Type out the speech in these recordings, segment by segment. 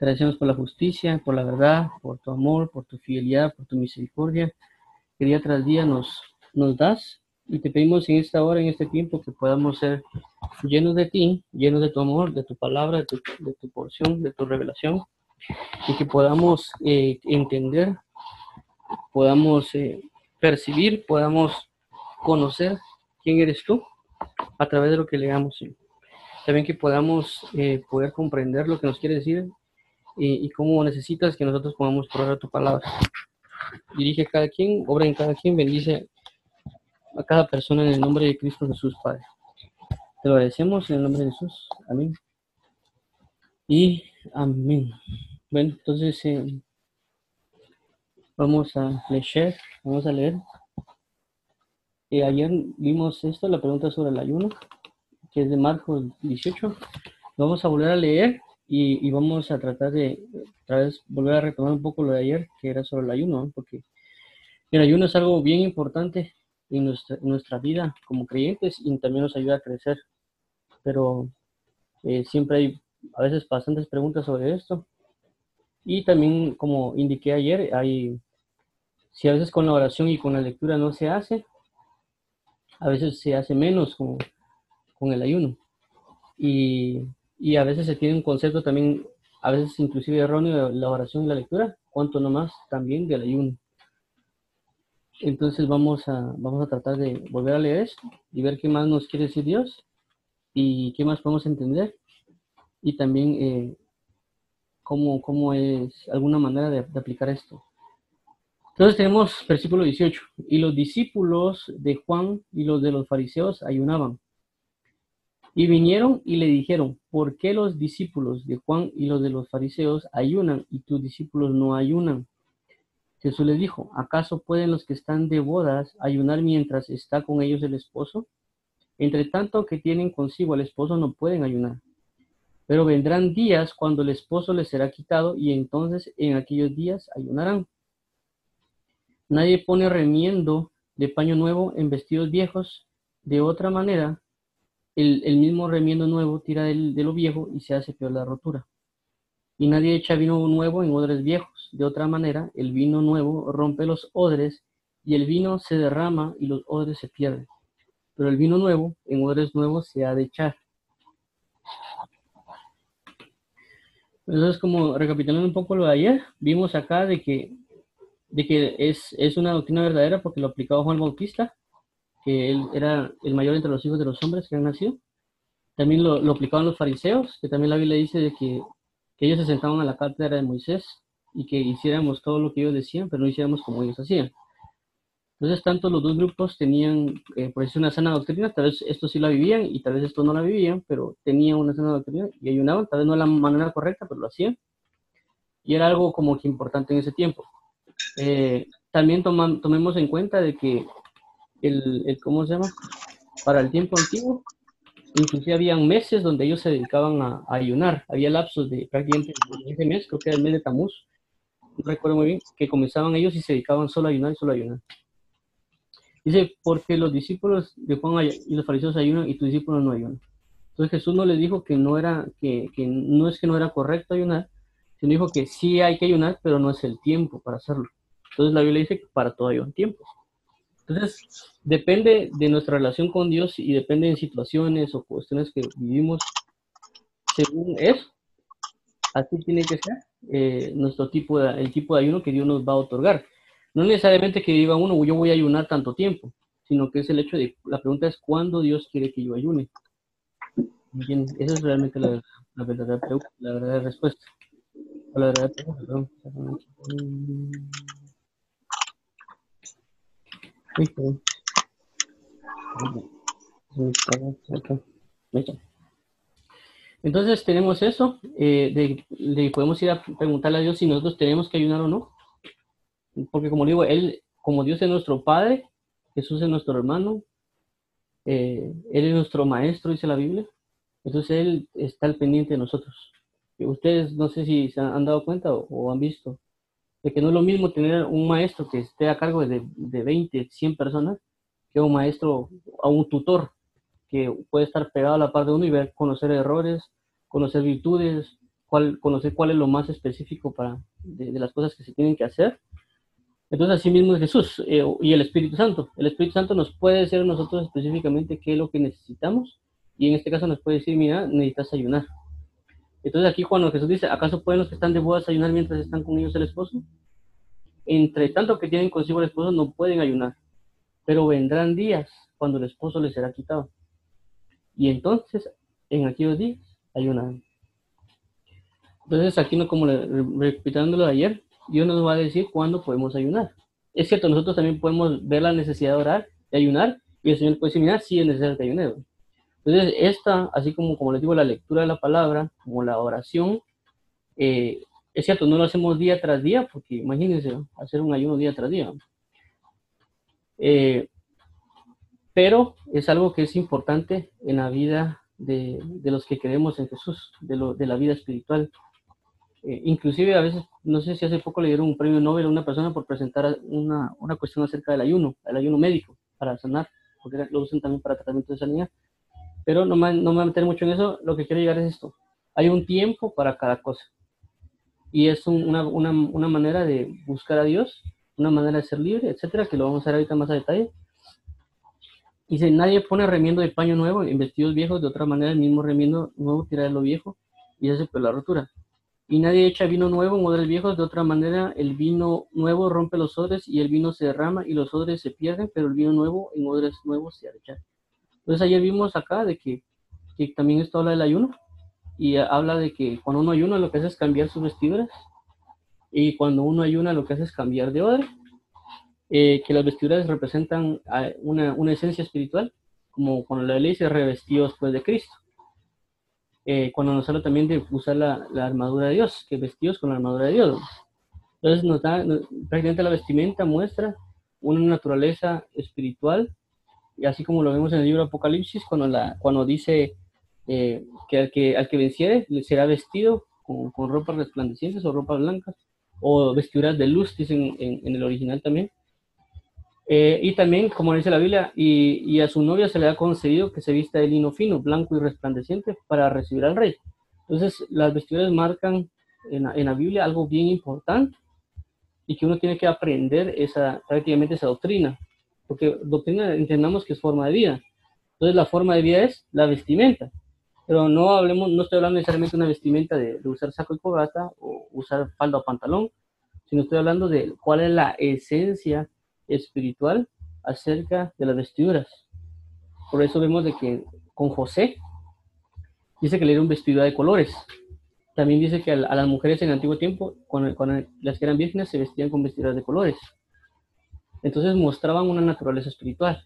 Te agradecemos por la justicia, por la verdad, por tu amor, por tu fidelidad, por tu misericordia, que día tras día nos, nos das. Y te pedimos en esta hora, en este tiempo, que podamos ser llenos de ti, llenos de tu amor, de tu palabra, de tu, de tu porción, de tu revelación, y que podamos eh, entender, podamos eh, percibir, podamos conocer quién eres tú a través de lo que leamos. También que podamos eh, poder comprender lo que nos quiere decir y, y cómo necesitas que nosotros podamos probar tu palabra. Dirige a cada quien, obra en cada quien, bendice a cada persona en el nombre de Cristo Jesús, Padre. Te lo agradecemos en el nombre de Jesús. Amén. Y amén. Bueno, entonces eh, vamos a leer, vamos a leer. Eh, ayer vimos esto, la pregunta sobre el ayuno, que es de Marcos 18. Vamos a volver a leer y, y, vamos a tratar de otra vez volver a retomar un poco lo de ayer, que era sobre el ayuno, ¿no? porque el ayuno es algo bien importante en nuestra, en nuestra vida como creyentes y también nos ayuda a crecer. Pero eh, siempre hay a veces bastantes preguntas sobre esto. Y también, como indiqué ayer, hay, si a veces con la oración y con la lectura no se hace, a veces se hace menos con, con el ayuno. Y, y, a veces se tiene un concepto también, a veces inclusive erróneo de la oración y la lectura, cuanto nomás también del ayuno. Entonces vamos a, vamos a tratar de volver a leer esto y ver qué más nos quiere decir Dios y qué más podemos entender y también eh, cómo, cómo, es alguna manera de, de, aplicar esto. Entonces tenemos versículo 18, y los discípulos de Juan y los de los fariseos ayunaban. Y vinieron y le dijeron, ¿por qué los discípulos de Juan y los de los fariseos ayunan y tus discípulos no ayunan? Jesús les dijo, ¿acaso pueden los que están de bodas ayunar mientras está con ellos el esposo? Entre tanto que tienen consigo al esposo no pueden ayunar. Pero vendrán días cuando el esposo les será quitado y entonces en aquellos días ayunarán. Nadie pone remiendo de paño nuevo en vestidos viejos. De otra manera, el, mismo remiendo nuevo tira del, de lo viejo y se hace peor la rotura. Y nadie echa vino nuevo en odres viejos. De otra manera, el vino nuevo rompe los odres y el vino se derrama y los odres se pierden. Pero el vino nuevo en odres nuevos se ha de echar. Entonces, como recapitulando un poco lo de ayer, vimos acá de que, de que es, es una doctrina verdadera porque lo aplicaba Juan Bautista, que él era el mayor entre los hijos de los hombres que han nacido. También lo, lo aplicaban los fariseos, que también la Biblia dice de que ellos se sentaban a la cátedra de Moisés y que hiciéramos todo lo que ellos decían, pero no hiciéramos como ellos hacían. Entonces, tanto los dos grupos tenían, eh, por eso, una sana doctrina, tal vez esto sí la vivían y tal vez esto no la vivían, pero tenían una sana doctrina y ayunaban, tal vez no de la manera correcta, pero lo hacían. Y era algo como que importante en ese tiempo. Eh, también tomemos en cuenta de que el, el, ¿cómo se llama? Para el tiempo antiguo, inclusive habían meses donde ellos se dedicaban a, a ayunar. Había lapsos de prácticamente ese mes, creo que era el mes de Tamuz, no recuerdo muy bien, que comenzaban ellos y se dedicaban solo a ayunar y solo a ayunar. Dice, porque los discípulos de Juan y los fariseos ayunan y tus discípulos no ayunan. Entonces Jesús no les dijo que no era, que, que no es que no era correcto ayunar, sino dijo que sí hay que ayunar, pero no es el tiempo para hacerlo. Entonces la Biblia dice que para todo hay un tiempo. Entonces, depende de nuestra relación con Dios y depende de situaciones o cuestiones que vivimos según eso. Así tiene que ser eh, nuestro tipo de, el tipo de ayuno que Dios nos va a otorgar. No necesariamente que diga uno, yo voy a ayunar tanto tiempo, sino que es el hecho de, la pregunta es cuándo Dios quiere que yo ayune. Bien, esa es realmente la, la, verdadera, la verdadera respuesta. La verdadera pregunta, perdón. Entonces tenemos eso, eh, de, de, podemos ir a preguntarle a Dios si nosotros tenemos que ayunar o no. Porque como digo, Él, como Dios es nuestro Padre, Jesús es nuestro hermano, eh, Él es nuestro Maestro, dice la Biblia. Entonces Él está al pendiente de nosotros. Ustedes no sé si se han dado cuenta o, o han visto de que no es lo mismo tener un maestro que esté a cargo de, de 20, 100 personas, que un maestro, a un tutor, que puede estar pegado a la par de uno y ver, conocer errores, conocer virtudes, conocer cuál es lo más específico para, de, las cosas que se tienen que hacer. Entonces, así mismo es Jesús eh, y el Espíritu Santo. El Espíritu Santo nos puede decir a nosotros específicamente qué es lo que necesitamos y en este caso nos puede decir, mira, necesitas ayunar. Entonces aquí cuando Jesús dice, ¿acaso pueden los que están de bodas ayunar mientras están con ellos el esposo? Entre tanto que tienen consigo el esposo no pueden ayunar, pero vendrán días cuando el esposo les será quitado. Y entonces, en aquellos días, ayunarán. Entonces aquí, no como repitándolo de ayer, Dios nos va a decir cuándo podemos ayunar. Es cierto, nosotros también podemos ver la necesidad de orar, de ayunar, y el Señor puede decir, mira, sí es necesario que ayunar. Entonces, esta, así como, como les digo, la lectura de la palabra, como la oración, eh, es cierto, no lo hacemos día tras día, porque imagínense hacer un ayuno día tras día. Eh, pero es algo que es importante en la vida de, de los que creemos en Jesús, de, lo, de la vida espiritual. Eh, inclusive a veces, no sé si hace poco le dieron un premio Nobel a una persona por presentar una, una cuestión acerca del ayuno, el ayuno médico, para sanar, porque lo usan también para tratamiento de sanidad. Pero no me, no me voy a meter mucho en eso, lo que quiero llegar es esto. Hay un tiempo para cada cosa. Y es una, una, una, manera de buscar a Dios, una manera de ser libre, etcétera, que lo vamos a ver ahorita más a detalle. Si nadie pone remiendo de paño nuevo en vestidos viejos, de otra manera el mismo remiendo nuevo tira de lo viejo y hace por la rotura. Y nadie echa vino nuevo en odres viejos, de otra manera el vino nuevo rompe los odres y el vino se derrama y los odres se pierden, pero el vino nuevo en odres nuevos se echa. Entonces ayer vimos acá de que, que también esto habla del ayuno y habla de que cuando uno ayuna lo que hace es cambiar sus vestiduras y cuando uno ayuna lo que hace es cambiar de odre, eh, que las vestiduras representan una, una, esencia espiritual, como cuando la ley se revestió después de Cristo. Eh, cuando nos habla también de usar la, la, armadura de Dios, que vestidos con la armadura de Dios. Entonces nos da, prácticamente la vestimenta muestra una naturaleza espiritual y así como lo vemos en el libro Apocalipsis, cuando, la, cuando dice eh, que, al que al que venciere será vestido con, con, ropas resplandecientes o ropas blancas, o vestiduras de luz, dicen en, en el original también. Eh, y también, como dice la Biblia, y, y, a su novia se le ha concedido que se vista de lino fino, blanco y resplandeciente para recibir al rey. Entonces, las vestiduras marcan en, en la Biblia algo bien importante y que uno tiene que aprender esa, prácticamente esa doctrina porque doctrina entendamos que es forma de vida. Entonces la forma de vida es la vestimenta, pero no hablemos, no estoy hablando necesariamente de una vestimenta de, usar saco y corbata o usar falda o pantalón, sino estoy hablando de cuál es la esencia espiritual acerca de las vestiduras. Por eso vemos de que con José dice que le dieron vestidura de colores. También dice que a, las mujeres en el antiguo tiempo, cuando, las que eran vírgenes, se vestían con vestiduras de colores. Entonces mostraban una naturaleza espiritual.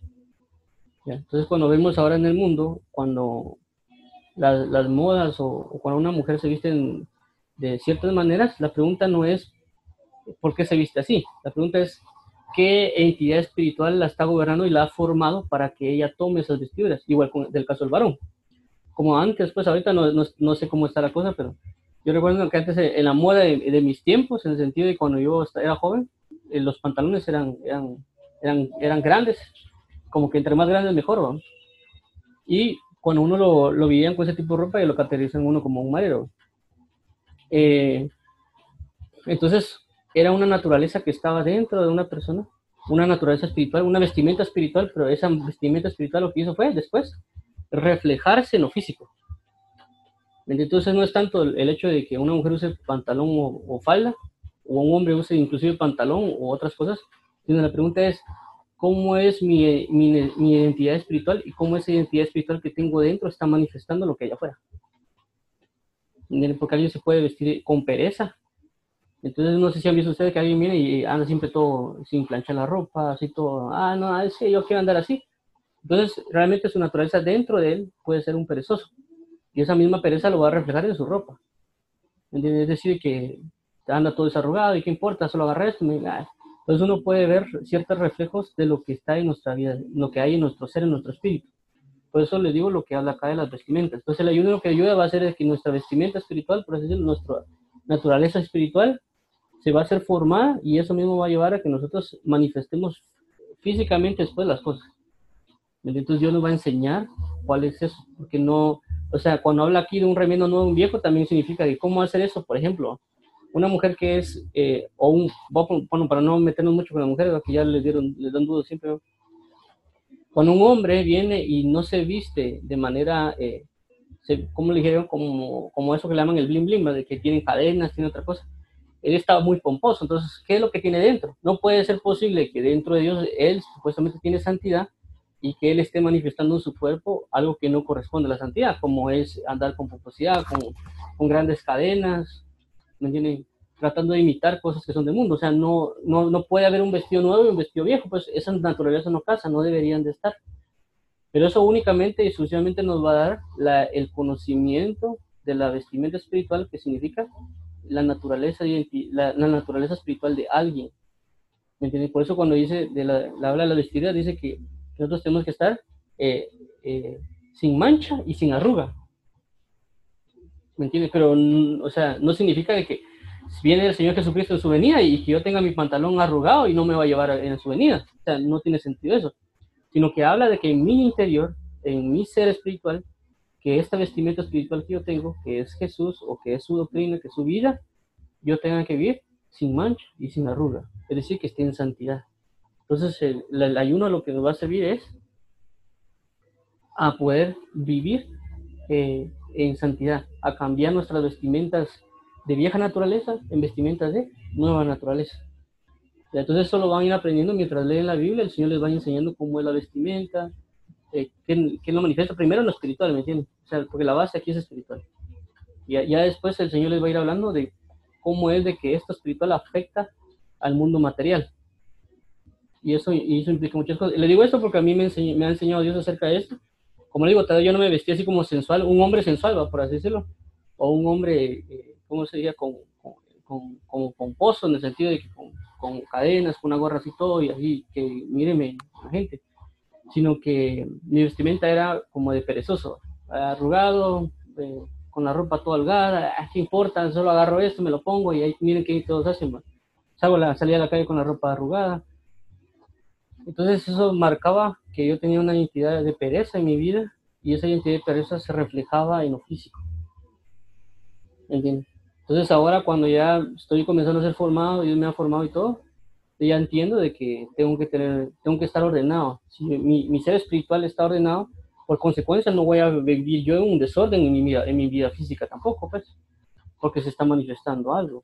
Entonces cuando vemos ahora en el mundo, cuando las, modas o, cuando una mujer se viste de ciertas maneras, la pregunta no es por qué se viste así. La pregunta es qué entidad espiritual la está gobernando y la ha formado para que ella tome esas vestiduras. Igual con, del caso del varón. Como antes, pues ahorita no, no, sé cómo está la cosa, pero yo recuerdo que antes en la moda de, de mis tiempos, en el sentido de cuando yo era joven, eh, los pantalones eran, eran, eran, eran grandes, como que entre más grandes mejor. Y cuando uno lo, lo veían con ese tipo de ropa, y lo caracterizan uno como un marero. Eh, entonces, era una naturaleza que estaba dentro de una persona, una naturaleza espiritual, una vestimenta espiritual, pero esa vestimenta espiritual lo que hizo fue después reflejarse en lo físico. Entonces no es tanto el, hecho de que una mujer use pantalón o falda, o un hombre use inclusive pantalón o otras cosas, sino la pregunta es, ¿cómo es mi, mi, mi, identidad espiritual y cómo esa identidad espiritual que tengo dentro está manifestando lo que hay afuera? Porque alguien se puede vestir con pereza. Entonces, no sé si han visto ustedes que alguien viene y anda siempre todo sin planchar la ropa, así todo, ah, no, es que yo quiero andar así. Entonces, realmente su naturaleza dentro de él puede ser un perezoso. Y esa misma pereza lo va a reflejar en su ropa. Es decir, que anda todo desarrugado y qué importa, solo agarré esto. Entonces uno puede ver ciertos reflejos de lo que está en nuestra vida, lo que hay en nuestro ser, en nuestro espíritu. Por eso le digo lo que habla acá de las vestimentas. Entonces el ayuno lo que ayuda va a ser que nuestra vestimenta espiritual, por así decirlo, nuestra naturaleza espiritual, se va a ser formada y eso mismo va a llevar a que nosotros manifestemos físicamente después las cosas. Entonces Dios nos va a enseñar cuál es eso, porque no, O sea, cuando habla aquí de un remiendo nuevo, un viejo, también significa que cómo hacer eso, por ejemplo, una mujer que es, eh, o un, bueno, para no meternos mucho con la mujer, que ya le dieron, le dan dudas siempre, cuando un hombre viene y no se viste de manera, eh, ¿cómo le dijeron? Como, como eso que le llaman el bling bling, de que tienen cadenas, tiene otra cosa. Él estaba muy pomposo, entonces, ¿qué es lo que tiene dentro? No puede ser posible que dentro de Dios él supuestamente tiene santidad y que él esté manifestando en su cuerpo algo que no corresponde a la santidad, como es andar con pomposidad, con, con grandes cadenas, ¿me entienden? Tratando de imitar cosas que son del mundo. O sea, no, no, no puede haber un vestido nuevo y un vestido viejo, pues esa naturaleza no casa, no deberían de estar. Pero eso únicamente y exclusivamente nos va a dar la, el conocimiento de la vestimenta espiritual, que significa la naturaleza, la, la naturaleza espiritual de alguien. ¿Me? Por eso cuando dice, de la, la habla de la vestidura, dice que nosotros tenemos que estar eh, eh, sin mancha y sin arruga. ¿Me? Pero, o sea, no significa de que viene el Señor Jesucristo en su venida y que yo tenga mi pantalón arrugado y no me va a llevar en su venida. O sea, no tiene sentido eso. Sino que habla de que en mi interior, en mi ser espiritual, que esta vestimenta espiritual que yo tengo, que es Jesús o que es su doctrina, que es su vida, yo tenga que vivir sin mancha y sin arruga. Es decir, que esté en santidad. Entonces, el, ayuno lo que nos va a servir es a poder vivir eh, en santidad, a cambiar nuestras vestimentas de vieja naturaleza en vestimentas de nueva naturaleza. Entonces eso lo van a ir aprendiendo mientras leen la Biblia, el Señor les va enseñando cómo es la vestimenta, eh, qué, lo manifiesta primero en lo espiritual, ¿me entienden? O sea, porque la base aquí es espiritual. Y ya después el Señor les va a ir hablando de cómo es de que esto espiritual afecta al mundo material. Y eso, y eso implica muchas cosas. Le digo esto porque a mí me, me ha enseñado Dios acerca de esto. Como le digo, yo no me vestía así como sensual, un hombre sensual, por así decirlo, o un hombre, eh, ¿cómo se diría? Con, con, pomposo, en el sentido de que con, con, cadenas, con una gorra así todo, y así, que míreme la gente. Sino que mi vestimenta era como de perezoso, arrugado, eh, con la ropa toda holgada, ah, ¿qué importa? Solo agarro esto, me lo pongo y ahí miren qué todos hacen. Salgo la, salía a la calle con la ropa arrugada, entonces eso marcaba que yo tenía una identidad de pereza en mi vida y esa identidad de pereza se reflejaba en lo físico. Entonces ahora cuando ya estoy comenzando a ser formado, Dios me ha formado y todo, ya entiendo de que tengo que tener, tengo que estar ordenado. Si mi, mi ser espiritual está ordenado, por consecuencia no voy a vivir yo un desorden en mi vida, en mi vida física tampoco, pues, porque se está manifestando algo.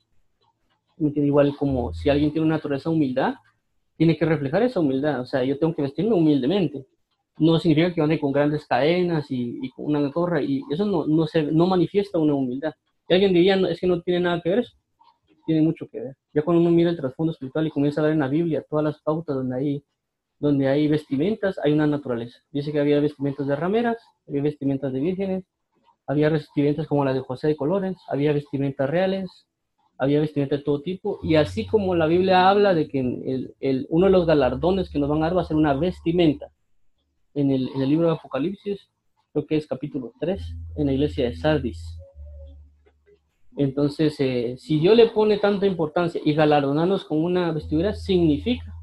Igual como si alguien tiene una naturaleza humildad, tiene que reflejar esa humildad. O sea, yo tengo que vestirme humildemente. No significa que ande con grandes cadenas y, con una gorra, y eso no, no, se, no manifiesta una humildad. Y alguien diría, no, es que no tiene nada que ver eso. Tiene mucho que ver. Ya cuando uno mira el trasfondo espiritual y comienza a ver en la Biblia todas las pautas donde hay, donde hay vestimentas, hay una naturaleza. Dice que había vestimentas de rameras, había vestimentas de vírgenes, había vestimentas como las de José de Colores, había vestimentas reales, había vestimenta de todo tipo, y así como la Biblia habla de que el, el, uno de los galardones que nos van a dar va a ser una vestimenta, en el, en el libro de Apocalipsis, creo que es capítulo 3, en la iglesia de Sardis. Entonces, eh, si Dios le pone tanta importancia y galardonarnos con una vestidura, significa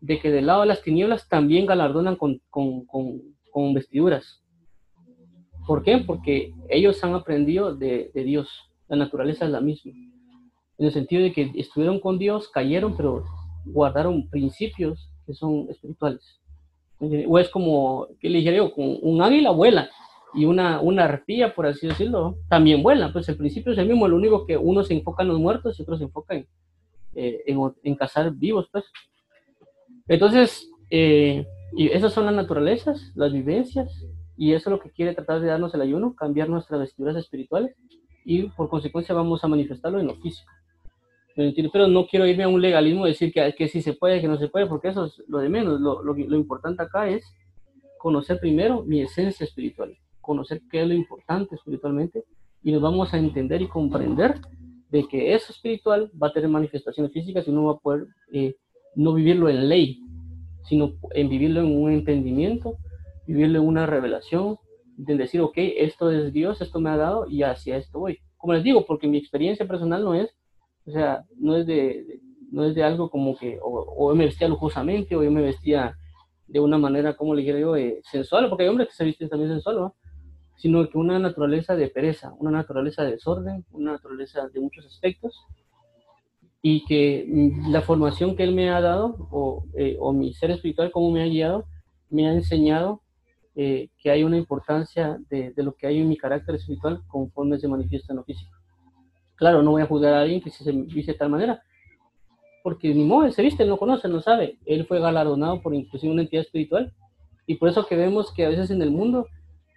de que del lado de las tinieblas también galardonan con, con, con, vestiduras. ¿Por qué? Porque ellos han aprendido de, Dios. La naturaleza es la misma en el sentido de que estuvieron con Dios, cayeron, pero guardaron principios que son espirituales. O es como, ¿qué le dije yo? Con un águila vuela y una, una arpía, por así decirlo, también vuela. Pues el principio es el mismo, lo único que uno se enfoca en los muertos y otro se enfoca en, eh, en, cazar vivos, pues. Entonces, eh, y esas son las naturalezas, las vivencias, y eso es lo que quiere tratar de darnos el ayuno, cambiar nuestras vestiduras espirituales, y por consecuencia vamos a manifestarlo en lo físico. Pero no quiero irme a un legalismo y decir que, que sí se puede, que no se puede, porque eso es lo de menos. Lo, lo, lo importante acá es conocer primero mi esencia espiritual, conocer qué es lo importante espiritualmente y nos vamos a entender y comprender de que eso espiritual va a tener manifestaciones físicas y no va a poder eh, no vivirlo en ley, sino en vivirlo en un entendimiento, vivirlo en una revelación, de decir, ok, esto es Dios, esto me ha dado y hacia esto voy. Como les digo, porque mi experiencia personal no es o sea, no es de, no es de algo como que o, yo me vestía lujosamente o yo me vestía de una manera, como le diría yo, eh, sensual, porque hay hombres que se visten también sensual, ¿no? Sino que una naturaleza de pereza, una naturaleza de desorden, una naturaleza de muchos aspectos, y que mm, la formación que él me ha dado, o, eh, o mi ser espiritual, como me ha guiado, me ha enseñado eh, que hay una importancia de, de, lo que hay en mi carácter espiritual conforme se manifiesta en lo físico. Claro, no voy a juzgar a alguien que se viste de tal manera, porque ni modo, se viste, no conoce, no sabe. Él fue galardonado por inclusive una entidad espiritual, y por eso que vemos que a veces en el mundo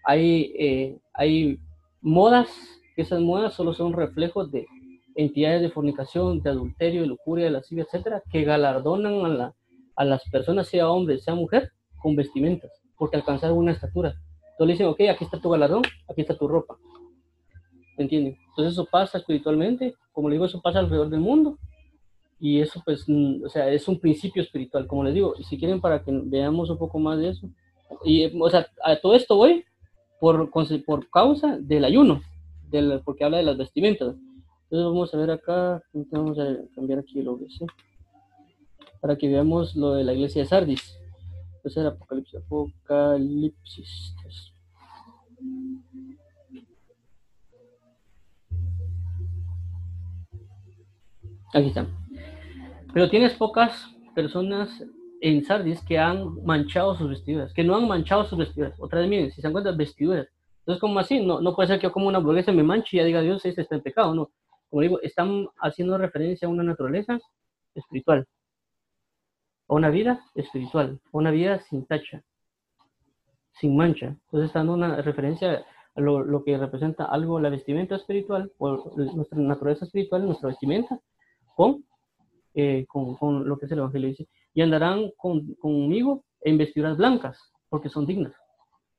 hay, eh, hay modas, que esas modas solo son reflejos de entidades de fornicación, de adulterio, de lujuria, de lascivia, etcétera, que galardonan a, la, a las personas, sea hombre, sea mujer, con vestimentas, porque alcanzaron una estatura. Entonces le dicen, ok, aquí está tu galardón, aquí está tu ropa. ¿Me entienden? Entonces eso pasa espiritualmente, como le digo, eso pasa alrededor del mundo. Y eso, pues, o sea, es un principio espiritual, como les digo. Y si quieren, para que veamos un poco más de eso. Y, o sea, a todo esto voy por, por causa del ayuno, del, porque habla de las vestimentas. Entonces vamos a ver acá, vamos a cambiar aquí lo que sí, para que veamos lo de la iglesia de Sardis. Entonces era Apocalipsis, Apocalipsis. Aquí está. Pero tienes pocas personas en Sardis que han manchado sus vestiduras, que no han manchado sus vestiduras. Otra vez, miren, si se encuentran vestiduras. Entonces, como así? No, no puede ser que yo como una hamburguesa me manche y ya diga Dios, este está en pecado, no. Como digo, están haciendo referencia a una naturaleza espiritual, a una vida espiritual, a una vida sin tacha, sin mancha. Entonces, están dando una referencia a lo, lo, que representa algo, la vestimenta espiritual, o nuestra naturaleza espiritual, nuestra vestimenta, con, eh, con, con lo que es el Evangelio dice y andarán conmigo en vestiduras blancas, porque son dignas.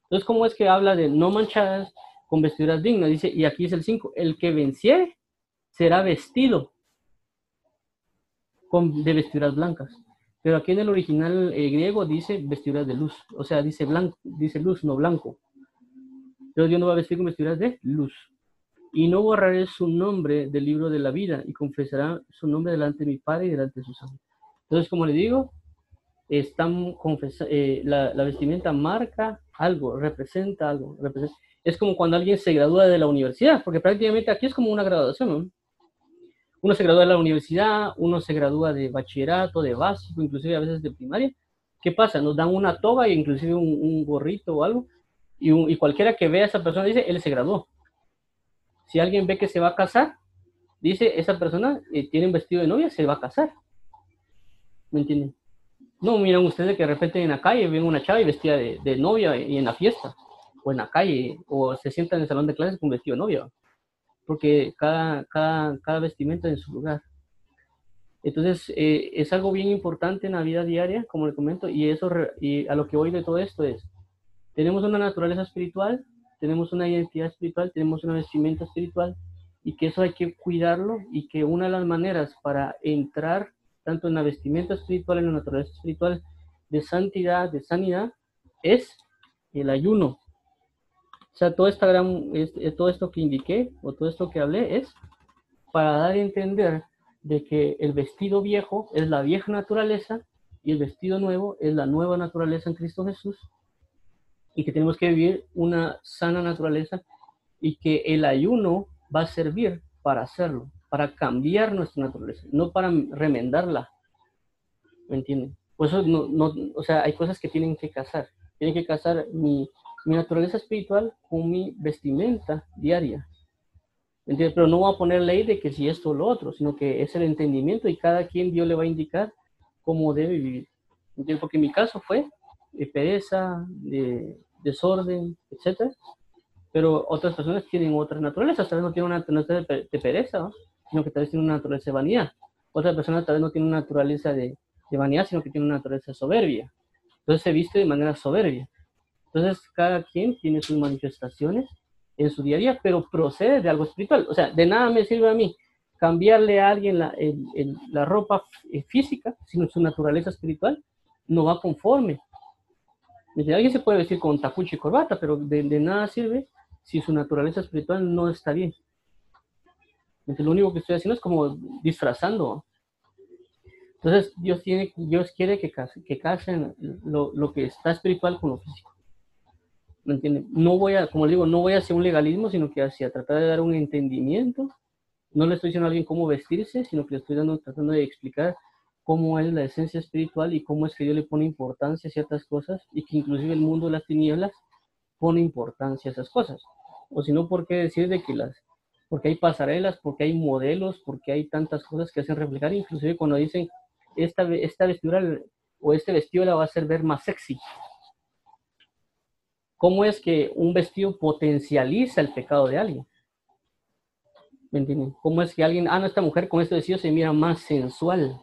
Entonces, ¿cómo es que habla de no manchadas con vestiduras dignas? Dice, y aquí es el 5, el que venciere será vestido con, de vestiduras blancas. Pero aquí en el original eh, griego dice vestiduras de luz, o sea, dice, blanco, dice luz, no blanco. Entonces Dios no va a vestir con vestiduras de luz. Y no borraré su nombre del libro de la vida y confesará su nombre delante de mi Padre y delante de sus ángeles. Entonces, como le digo, están eh, la, vestimenta marca algo, representa algo. es como cuando alguien se gradúa de la universidad, porque prácticamente aquí es como una graduación. Uno se gradúa de la universidad, uno se gradúa de bachillerato, de básico, inclusive a veces de primaria. ¿Qué pasa? Nos dan una toga e inclusive un, gorrito o algo, y, cualquiera que vea a esa persona dice, él se graduó. Si alguien ve que se va a casar, dice, esa persona eh, tiene un vestido de novia, se va a casar. ¿Me entienden? No, miran ustedes que de repente en la calle ven una chava y vestida de, novia y en la fiesta, o en la calle, o se sientan en el salón de clases con vestido de novia, porque cada, cada, cada vestimenta en su lugar. Entonces, eh, es algo bien importante en la vida diaria, como le comento, y eso y a lo que voy de todo esto es, tenemos una naturaleza espiritual, tenemos una identidad espiritual, tenemos una vestimenta espiritual, y que eso hay que cuidarlo, y que una de las maneras para entrar tanto en la vestimenta espiritual, en la naturaleza espiritual, de santidad, de sanidad, es el ayuno. O sea, eh, todo esto que indiqué, o todo esto que hablé, es para dar a entender de que el vestido viejo es la vieja naturaleza y el vestido nuevo es la nueva naturaleza en Cristo Jesús y que tenemos que vivir una sana naturaleza y que el ayuno va a servir para hacerlo para cambiar nuestra naturaleza, no para remendarla. ¿Me entienden? Por eso, no, no, o sea, hay cosas que tienen que casar. Tienen que casar mi, mi naturaleza espiritual con mi vestimenta diaria. ¿Me entiendes? Pero no voy a poner ley de que si esto o lo otro, sino que es el entendimiento y cada quien Dios le va a indicar cómo debe vivir. ¿Me? Porque mi caso fue de pereza, de desorden, etcétera. Pero otras personas tienen otras naturalezas, tal vez no tienen una naturaleza de pereza, ¿no? Sino que tal vez tiene una naturaleza de vanidad. Otra persona tal vez no tiene una naturaleza de, vanidad, sino que tiene una naturaleza soberbia. Entonces se viste de manera soberbia. Entonces cada quien tiene sus manifestaciones en su día a día, pero procede de algo espiritual. O sea, de nada me sirve a mí cambiarle a alguien la, la ropa física, sino su naturaleza espiritual no va conforme. Alguien se puede vestir con tacucho y corbata, pero de nada sirve si su naturaleza espiritual no está bien lo único que estoy haciendo es como disfrazando. Entonces, Dios, tiene, Dios quiere que, que casen lo, lo, que está espiritual con lo físico. ¿Me entienden? No voy a, como le digo, no voy hacia un legalismo, sino que hacia tratar de dar un entendimiento. No le estoy diciendo a alguien cómo vestirse, sino que le estoy dando, tratando de explicar cómo es la esencia espiritual y cómo es que Dios le pone importancia a ciertas cosas y que inclusive el mundo de las tinieblas pone importancia a esas cosas. O si no, ¿por qué decir de que las, porque hay pasarelas, porque hay modelos, porque hay tantas cosas que hacen reflejar, inclusive cuando dicen, esta, esta vestidura o este vestido la va a hacer ver más sexy. ¿Cómo es que un vestido potencializa el pecado de alguien? ¿Me entienden? ¿Cómo es que alguien, ah, no, esta mujer con este vestido se mira más sensual?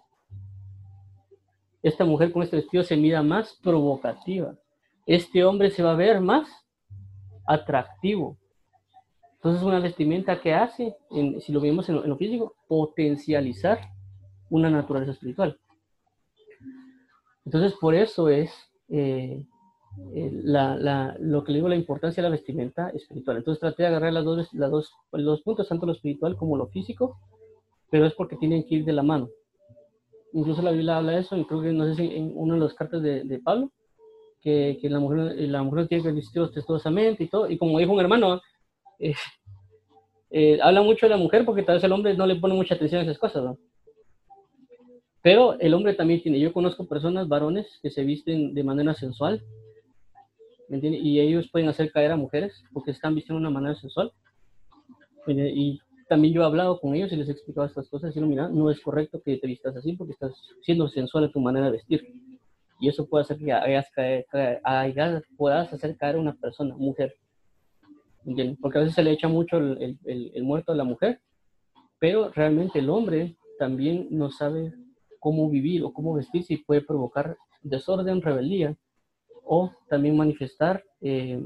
Esta mujer con este vestido se mira más provocativa. Este hombre se va a ver más atractivo. Entonces, una vestimenta que hace, si lo vemos en lo, físico, potencializar una naturaleza espiritual. Entonces, por eso es eh, lo que le digo, la importancia de la vestimenta espiritual. Entonces, traté de agarrar las dos, las dos, los puntos, tanto lo espiritual como lo físico, pero es porque tienen que ir de la mano. Incluso la Biblia habla de eso, y creo que no sé si en una de las cartas de, Pablo, que, que, la mujer la mujer tiene que vestir ostentosamente y todo, y como dijo un hermano, eh, eh, habla mucho de la mujer porque tal vez el hombre no le pone mucha atención a esas cosas, ¿no? Pero el hombre también tiene, yo conozco personas, varones, que se visten de manera sensual. Y ellos pueden hacer caer a mujeres porque están vistiendo de una manera sensual. Y también yo he hablado con ellos y les he explicado estas cosas, diciendo, mira, no es correcto que te vistas así porque estás siendo sensual en tu manera de vestir. Y eso puede hacer que hagas caer, puedas hacer caer a una persona, mujer. Porque a veces se le echa mucho el, el, muerto a la mujer, pero realmente el hombre también no sabe cómo vivir o cómo vestirse y puede provocar desorden, rebeldía o también manifestar eh,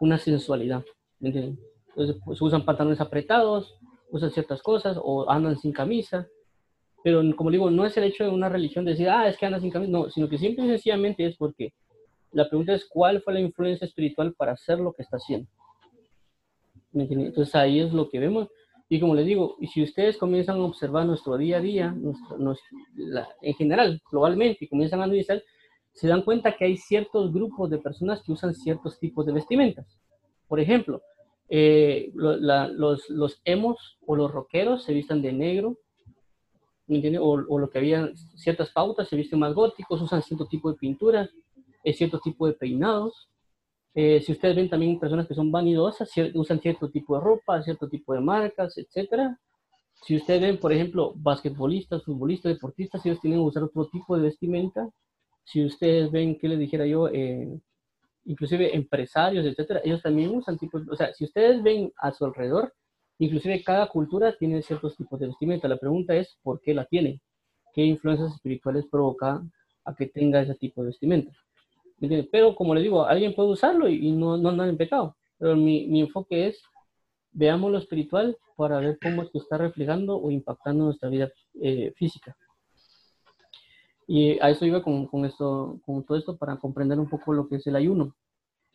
una sensualidad. Entonces pues, usan pantalones apretados, usan ciertas cosas o andan sin camisa. Pero como digo, no es el hecho de una religión decir, ah, es que andan sin camisa, no, sino que simple y sencillamente es porque la pregunta es cuál fue la influencia espiritual para hacer lo que está haciendo. Entonces ahí es lo que vemos. Y como les digo, si ustedes comienzan a observar nuestro día a día, en general, globalmente, y comienzan a analizar, se dan cuenta que hay ciertos grupos de personas que usan ciertos tipos de vestimentas. Por ejemplo, eh, los, los emos o los rockeros se visten de negro, o, o, lo que había ciertas pautas, se visten más góticos, usan cierto tipo de pintura, cierto tipo de peinados. Eh, si ustedes ven también personas que son vanidosas, usan cierto tipo de ropa, cierto tipo de marcas, etc. Si ustedes ven, por ejemplo, basquetbolistas, futbolistas, deportistas, ellos tienen que usar otro tipo de vestimenta. Si ustedes ven, ¿qué les dijera yo? Eh, inclusive empresarios, etcétera, ellos también usan tipos, o sea, si ustedes ven a su alrededor, inclusive cada cultura tiene ciertos tipos de vestimenta. La pregunta es, ¿por qué la tienen? ¿Qué influencias espirituales provocan a que tenga ese tipo de vestimenta? Pero como les digo, alguien puede usarlo y, no, no andar en pecado. Pero mi, enfoque es, veamos lo espiritual para ver cómo es que está reflejando o impactando nuestra vida eh, física. Y a eso iba con, con, esto, con todo esto para comprender un poco lo que es el ayuno.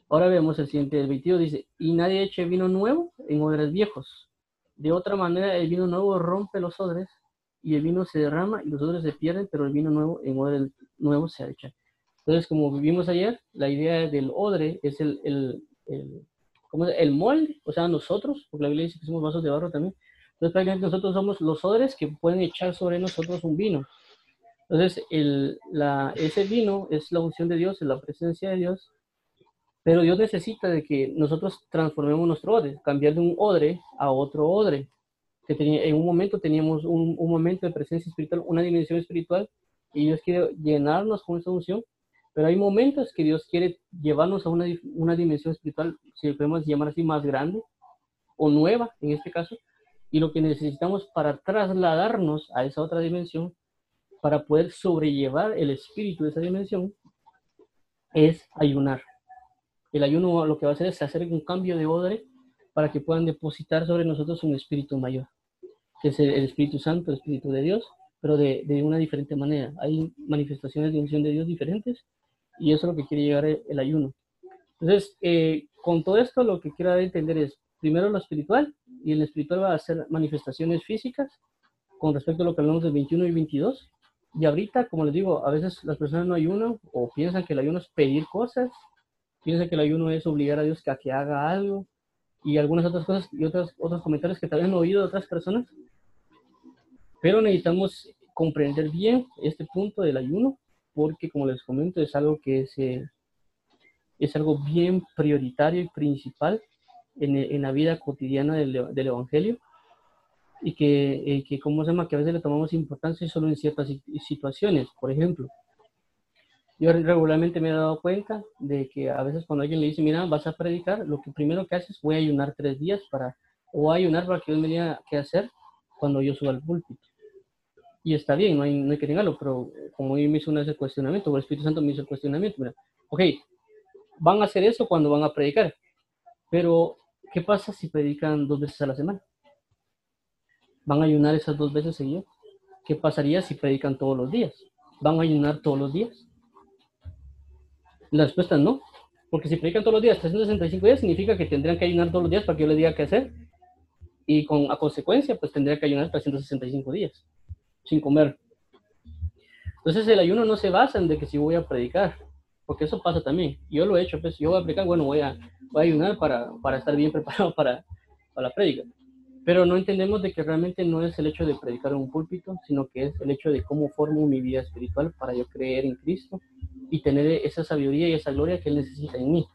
Ahora vemos el siguiente, el 22 dice, y nadie eche vino nuevo en odres viejos. De otra manera, el vino nuevo rompe los odres y el vino se derrama y los odres se pierden, pero el vino nuevo en odres nuevo se echa. Entonces, como vivimos ayer, la idea del odre es el, el, el, ¿cómo es? el molde, o sea, nosotros, porque la Biblia dice que somos vasos de barro también. Entonces, prácticamente nosotros somos los odres que pueden echar sobre nosotros un vino. Entonces, el, la, ese vino es la unción de Dios, es la presencia de Dios, pero Dios necesita de que nosotros transformemos nuestro odre, cambiar de un odre a otro odre. Que tenía, en un momento teníamos un, un momento de presencia espiritual, una dimensión espiritual, y Dios quiere llenarnos con esa unción pero hay momentos que Dios quiere llevarnos a una, una dimensión espiritual, si podemos llamar así, más grande o nueva en este caso. Y lo que necesitamos para trasladarnos a esa otra dimensión, para poder sobrellevar el espíritu de esa dimensión, es ayunar. El ayuno lo que va a hacer es hacer un cambio de odre para que puedan depositar sobre nosotros un espíritu mayor, que es el, Espíritu Santo, el Espíritu de Dios, pero de, de, una diferente manera. Hay manifestaciones de unción de Dios diferentes y eso es lo que quiere llegar el, ayuno. Entonces, eh, con todo esto lo que quiero entender es, primero lo espiritual, y el espiritual va a ser manifestaciones físicas con respecto a lo que hablamos del 21 y 22. Y ahorita, como les digo, a veces las personas no ayunan o piensan que el ayuno es pedir cosas piensa que el ayuno es obligar a Dios a que haga algo y algunas otras cosas y otros, otros comentarios que también han oído de otras personas. Pero necesitamos comprender bien este punto del ayuno porque, como les comento, es algo que es, eh, es algo bien prioritario y principal en, en la vida cotidiana del, del Evangelio y que, eh, que, como se llama, que a veces le tomamos importancia solo en ciertas situaciones. Por ejemplo, yo regularmente me he dado cuenta de que a veces cuando alguien le dice, mira, vas a predicar, lo que primero que haces, voy a ayunar tres días para, o ayunar para que Dios me diga qué hacer cuando yo suba al púlpito. Y está bien, no hay, no hay que negarlo, pero como yo me hizo ese cuestionamiento, o el Espíritu Santo me hizo el cuestionamiento, mira, ok, van a hacer eso cuando van a predicar, pero ¿qué pasa si predican dos veces a la semana? ¿Van a ayunar esas dos veces seguidas? ¿Qué pasaría si predican todos los días? ¿Van a ayunar todos los días? La respuesta es no, porque si predican todos los días 365 días, significa que tendrían que ayunar todos los días para que yo les diga qué hacer. Y con, a consecuencia, pues tendría que ayunar 365 días, sin comer. Entonces el ayuno no se basa en de que si voy a predicar, porque eso pasa también. Yo lo he hecho, pues yo voy a predicar, bueno, voy a, voy ayunar para, para estar bien preparado para, la prédica pero no entendemos de que realmente no es el hecho de predicar en un púlpito, sino que es el hecho de cómo formo mi vida espiritual para yo creer en Cristo y tener esa sabiduría y esa gloria que Él necesita en mí.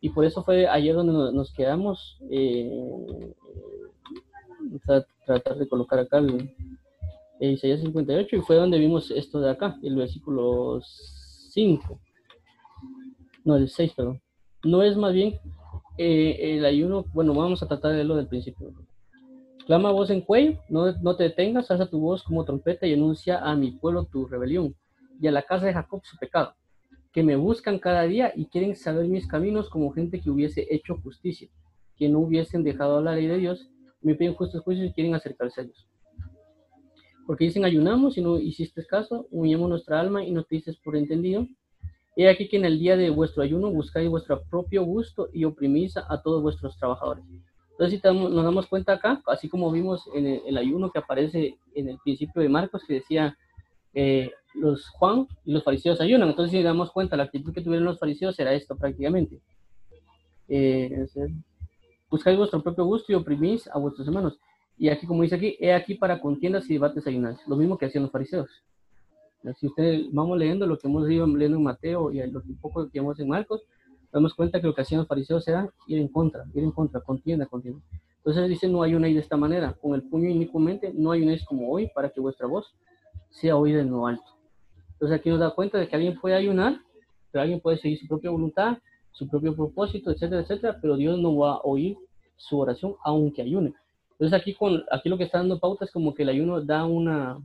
Y por eso fue ayer donde nos quedamos, eh, tratar de colocar acá el, Isaías 58 y fue donde vimos esto de acá, el versículo 5, no, el 6, perdón. No es más bien eh, el ayuno, bueno, vamos a tratar de lo del principio. Clama voz en cuello, no, no te detengas, alza tu voz como trompeta y anuncia a mi pueblo tu rebelión y a la casa de Jacob su pecado, que me buscan cada día y quieren saber mis caminos como gente que hubiese hecho justicia, que no hubiesen dejado la ley de Dios, me piden justos juicios y quieren acercarse a Dios. Porque dicen ayunamos y no hiciste caso, humillamos nuestra alma y no te dices por entendido, He aquí que en el día de vuestro ayuno buscáis vuestro propio gusto y oprimís a todos vuestros trabajadores. Entonces, si nos damos cuenta acá, así como vimos en el, ayuno que aparece en el principio de Marcos, que decía, eh, los Juan y los fariseos ayunan. Entonces, si damos cuenta, la actitud que tuvieron los fariseos era esto prácticamente. Eh, buscáis vuestro propio gusto y oprimís a vuestros hermanos. Y aquí, como dice aquí, he aquí para contiendas y debates ayunas. Lo mismo que hacían los fariseos. Si ustedes vamos leyendo lo que hemos ido leyendo en Mateo y lo que poco que vemos en Marcos, damos cuenta que lo que hacían los fariseos era ir en contra, ir en contra, contienda, contienda. Entonces dice, no una de esta manera, con el puño inicuamente, no una como hoy para que vuestra voz sea oída en lo alto. Entonces aquí nos da cuenta de que alguien puede ayunar, pero alguien puede seguir su propia voluntad, su propio propósito, etcétera, etcétera, pero Dios no va a oír su oración aunque ayune. Entonces aquí, con, aquí lo que está dando pauta es como que el ayuno da una,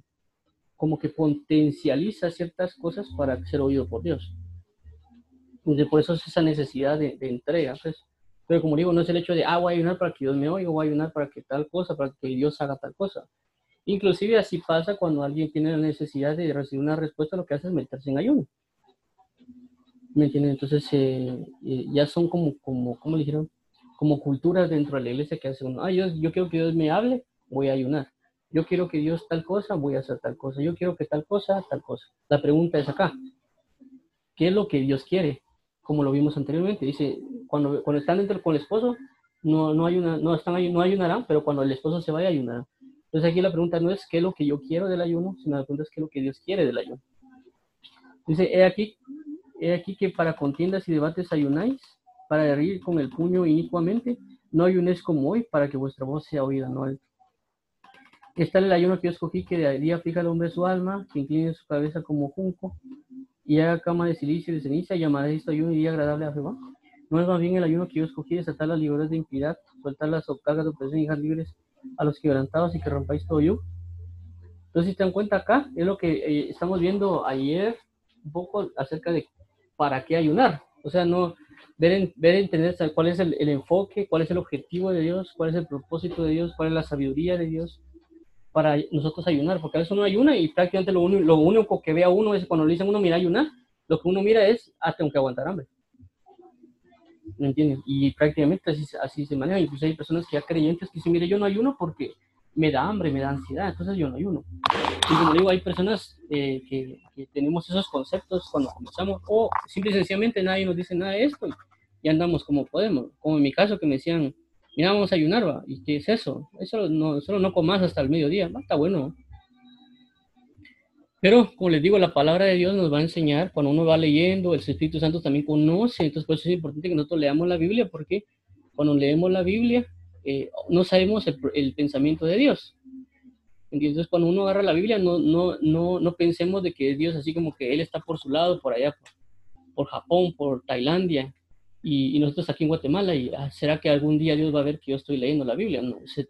como que potencializa ciertas cosas para ser oído por Dios. Y por eso es esa necesidad de, entrega. Pues. Pero como digo, no es el hecho de, ah, voy a ayunar para que Dios me oiga, voy a ayunar para que tal cosa, para que Dios haga tal cosa. Inclusive así pasa cuando alguien tiene la necesidad de recibir una respuesta, lo que hace es meterse en ayuno. ¿Me entienden? Entonces eh, eh, ya son como, como, ¿cómo le dijeron? Como culturas dentro de la iglesia que hace uno, ah, yo, yo quiero que Dios me hable, voy a ayunar. Yo quiero que Dios tal cosa, voy a hacer tal cosa. Yo quiero que tal cosa, tal cosa. La pregunta es acá. ¿Qué es lo que Dios quiere? Como lo vimos anteriormente. Dice, cuando, cuando están dentro con el esposo, no, no, hay no, están, no ayunarán, pero cuando el esposo se vaya, ayunarán. Entonces aquí la pregunta no es qué es lo que yo quiero del ayuno, sino la pregunta es qué es lo que Dios quiere del ayuno. Dice, he aquí, he aquí que para contiendas y debates ayunáis, para herir con el puño inicuamente, no ayunéis como hoy, para que vuestra voz sea oída, no alto. Está el ayuno que yo escogí, que de día fija el hombre su alma, que incline su cabeza como junco, y haga cama de silicio y de ceniza, y llamaré esto ayuno y día agradable a Jehová. No es más bien el ayuno que yo escogí, desatar las libertades de impiedad, soltar las cargas de opresión y dejar libres a los quebrantados y que rompáis todo yo. Entonces, si te dan cuenta acá, es lo que eh, estamos viendo ayer, un poco acerca de para qué ayunar. O sea, no ver, ver entender cuál es el, el enfoque, cuál es el objetivo de Dios, cuál es el propósito de Dios, cuál es la sabiduría de Dios para nosotros ayunar, porque a veces uno ayuna y prácticamente lo, lo único que ve a uno es cuando le dicen uno mira ayunar, lo que uno mira es, ah, tengo que aguantar hambre. ¿Me entienden? Y prácticamente así, así se maneja. Incluso hay personas que ya creyentes que dicen, mire, yo no ayuno porque me da hambre, me da ansiedad, entonces yo no ayuno. Y como digo, hay personas eh, que, tenemos esos conceptos cuando comenzamos, o simple y sencillamente nadie nos dice nada de esto y, andamos como podemos. Como en mi caso que me decían, mira, vamos a ayunar, ¿va? ¿y qué es eso? Eso no, solo no comas hasta el mediodía, está bueno. Pero, como les digo, la palabra de Dios nos va a enseñar, cuando uno va leyendo, el Espíritu Santo también conoce, entonces por eso es importante que nosotros leamos la Biblia, porque cuando leemos la Biblia, eh, no sabemos el, pensamiento de Dios. Entonces, cuando uno agarra la Biblia, no, no, no, no pensemos de que Dios así como que Él está por su lado, por allá, por, Japón, por Tailandia, y, nosotros aquí en Guatemala, y ah, ¿será que algún día Dios va a ver que yo estoy leyendo la Biblia? No se,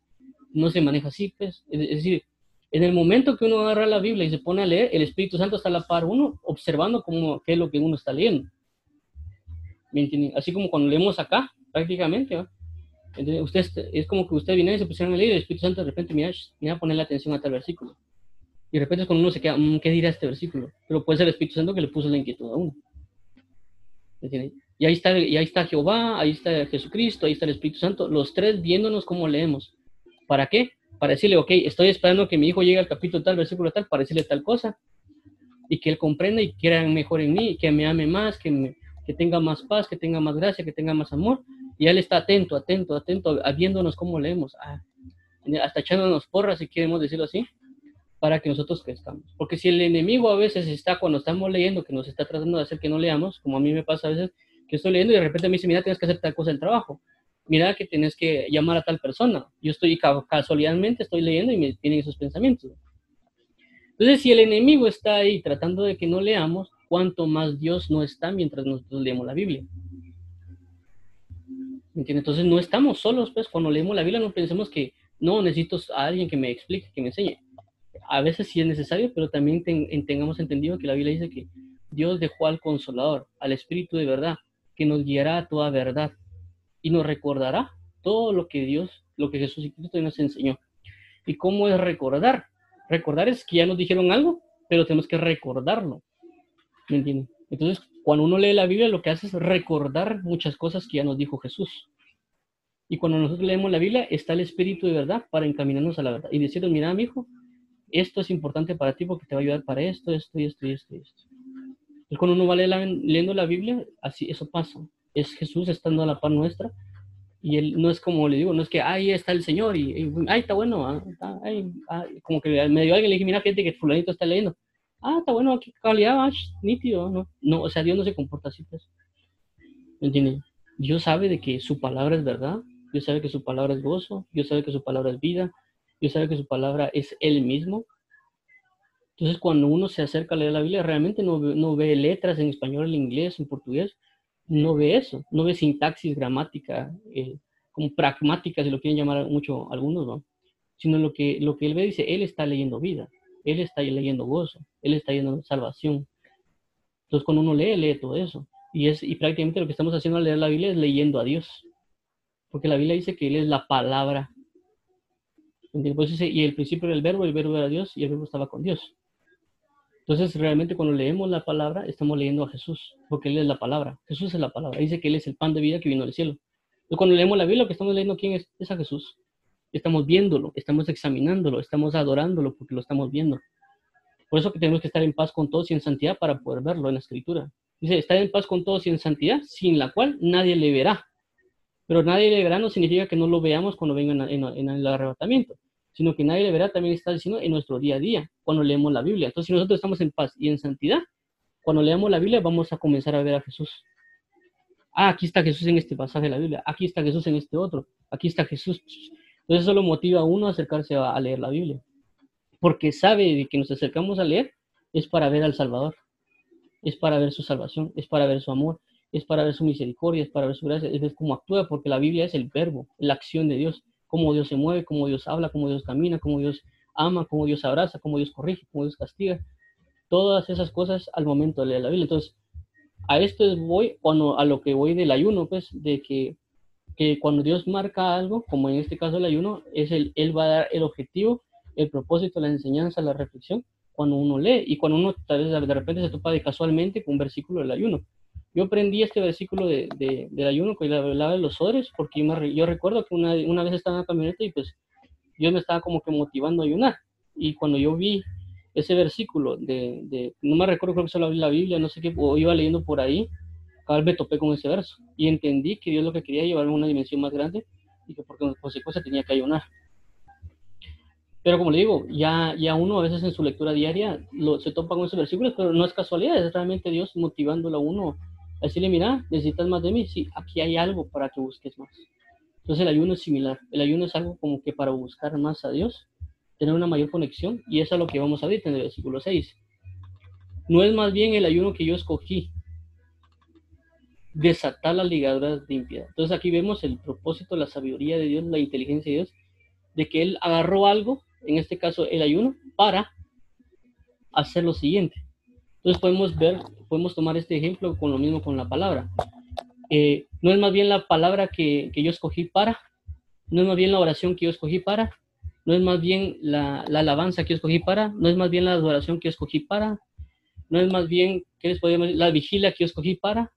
no se maneja así, pues. Es, decir, en el momento que uno agarra la Biblia y se pone a leer, el Espíritu Santo está a la par uno, observando cómo, qué es lo que uno está leyendo. Así como cuando leemos acá, prácticamente, ¿va? Usted es como que usted viene y se pusieron a leer y el Espíritu Santo de repente mira, mira a ponerle atención a tal versículo. Y de repente cuando uno se queda, mm, ¿qué dirá este versículo? Pero puede ser el Espíritu Santo que le puso la inquietud a uno. Y ahí está, y ahí está Jehová, ahí está Jesucristo, ahí está el Espíritu Santo, los tres viéndonos cómo leemos. ¿Para qué? Para decirle, ok, estoy esperando que mi hijo llegue al capítulo tal, versículo tal, para decirle tal cosa. Y que él comprenda y quiera mejor en mí, que me ame más, que, que tenga más paz, que tenga más gracia, que tenga más amor y él está atento, atento, atento, viéndonos cómo leemos, hasta echándonos porras, si queremos decirlo así, para que nosotros crezcamos. Porque si el enemigo a veces está cuando estamos leyendo, que nos está tratando de hacer que no leamos, como a mí me pasa a veces, que estoy leyendo y de repente me dice, mira, tienes que hacer tal cosa del trabajo. Mira que tienes que llamar a tal persona. Yo estoy casualmente, estoy leyendo y me tienen esos pensamientos. Entonces, si el enemigo está ahí tratando de que no leamos, ¿cuánto más Dios no está mientras nosotros leemos la Biblia? Entonces no estamos solos, pues cuando leemos la Biblia no pensemos que no necesito a alguien que me explique, que me enseñe. A veces sí es necesario, pero también tengamos entendido que la Biblia dice que Dios dejó al consolador, al Espíritu de verdad, que nos guiará a toda verdad y nos recordará todo lo que Dios, lo que Jesús y Cristo nos enseñó. ¿Y cómo es recordar? Recordar es que ya nos dijeron algo, pero tenemos que recordarlo. ¿Me entienden? Entonces, cuando uno lee la Biblia, lo que hace es recordar muchas cosas que ya nos dijo Jesús. Y cuando nosotros leemos la Biblia, está el Espíritu de verdad para encaminarnos a la verdad. Y decirle, mira, mi hijo, esto es importante para ti porque te va a ayudar para esto, esto y esto y esto y esto. Cuando uno va leyendo la Biblia, así, eso pasa. Es Jesús estando a la par nuestra. Y él no es como le digo, no es que ahí está el Señor y, ahí está bueno, ah, ah", como que me dio alguien le dije, mira, fíjate que fulanito está leyendo ah, está bueno, aquí calidad, ah, nítido, ¿no? No, o sea, Dios no se comporta así, pues. ¿Me entiendes? Dios sabe de que su palabra es verdad, Dios sabe que su palabra es gozo, Dios sabe que su palabra es vida, Dios sabe que su palabra es Él mismo. Entonces, cuando uno se acerca a leer la Biblia, realmente no, no ve letras en español, en inglés, en portugués, no ve eso, no ve sintaxis, gramática, eh, como pragmática, si lo quieren llamar mucho algunos, ¿no? Sino lo que, lo que él ve, dice, él está leyendo vida. Él está leyendo gozo, Él está leyendo salvación. Entonces, cuando uno lee, lee todo eso. Y, es, y prácticamente lo que estamos haciendo al leer la Biblia es leyendo a Dios. Porque la Biblia dice que Él es la palabra. Pues y el principio del verbo, el verbo era Dios y el verbo estaba con Dios. Entonces, realmente cuando leemos la palabra, estamos leyendo a Jesús, porque Él es la palabra. Jesús es la palabra. Dice que Él es el pan de vida que vino del cielo. Entonces, cuando leemos la Biblia, lo que estamos leyendo, ¿quién es? Es a Jesús estamos viéndolo, estamos examinándolo, estamos adorándolo porque lo estamos viendo. Por eso que tenemos que estar en paz con todos y en santidad para poder verlo en la escritura. Dice, estar en paz con todos y en santidad, sin la cual nadie le verá. Pero nadie le verá no significa que no lo veamos cuando venga en, el arrebatamiento, sino que nadie le verá también está diciendo en nuestro día a día, cuando leemos la Biblia. Entonces, si nosotros estamos en paz y en santidad, cuando leamos la Biblia vamos a comenzar a ver a Jesús. Ah, aquí está Jesús en este pasaje de la Biblia, aquí está Jesús en este otro, aquí está Jesús entonces eso lo motiva a uno a acercarse a, leer la Biblia, porque sabe que nos acercamos a leer es para ver al Salvador, es para ver su salvación, es para ver su amor, es para ver su misericordia, es para ver su gracia, es ver cómo actúa, porque la Biblia es el verbo, la acción de Dios, cómo Dios se mueve, cómo Dios habla, cómo Dios camina, cómo Dios ama, cómo Dios abraza, cómo Dios corrige, cómo Dios castiga. Todas esas cosas al momento de leer la Biblia. Entonces, a esto voy, cuando, a lo que voy del ayuno, pues, de que que cuando Dios marca algo, como en este caso el ayuno, es el, Él va a dar el objetivo, el propósito, la enseñanza, la reflexión, cuando uno lee y cuando uno tal vez de repente se topa de casualmente con un versículo del ayuno. Yo aprendí este versículo de, del ayuno que hablaba de los odres, porque yo, recuerdo que una, una, vez estaba en la camioneta y pues Dios me estaba como que motivando a ayunar. Y cuando yo vi ese versículo de, no me recuerdo, creo que solo la Biblia, no sé qué, o iba leyendo por ahí, cada me topé con ese verso y entendí que Dios lo que quería llevarme a una dimensión más grande y que por consecuencia tenía que ayunar. Pero como le digo, ya, ya uno a veces en su lectura diaria lo, se topa con esos versículos, pero no es casualidad, es realmente Dios motivándolo a uno a decirle, mira, necesitas más de mí, sí, aquí hay algo para que busques más. Entonces el ayuno es similar, el ayuno es algo como que para buscar más a Dios tener una mayor conexión y eso es lo que vamos a ver en el versículo 6. No es más bien el ayuno que yo escogí, desatar las ligaduras de. Entonces aquí vemos el propósito, la sabiduría de Dios, la inteligencia de Dios, de que Él agarró algo, en este caso el ayuno, para hacer lo siguiente. Entonces podemos ver, podemos tomar este ejemplo con lo mismo con la palabra. Eh, no es más bien la palabra que, que yo escogí para, no es más bien la oración que yo escogí para, no es más bien la, alabanza que yo escogí para, no es más bien la adoración que yo escogí para, no es más bien, ¿qué les podemos? La vigilia que yo escogí para.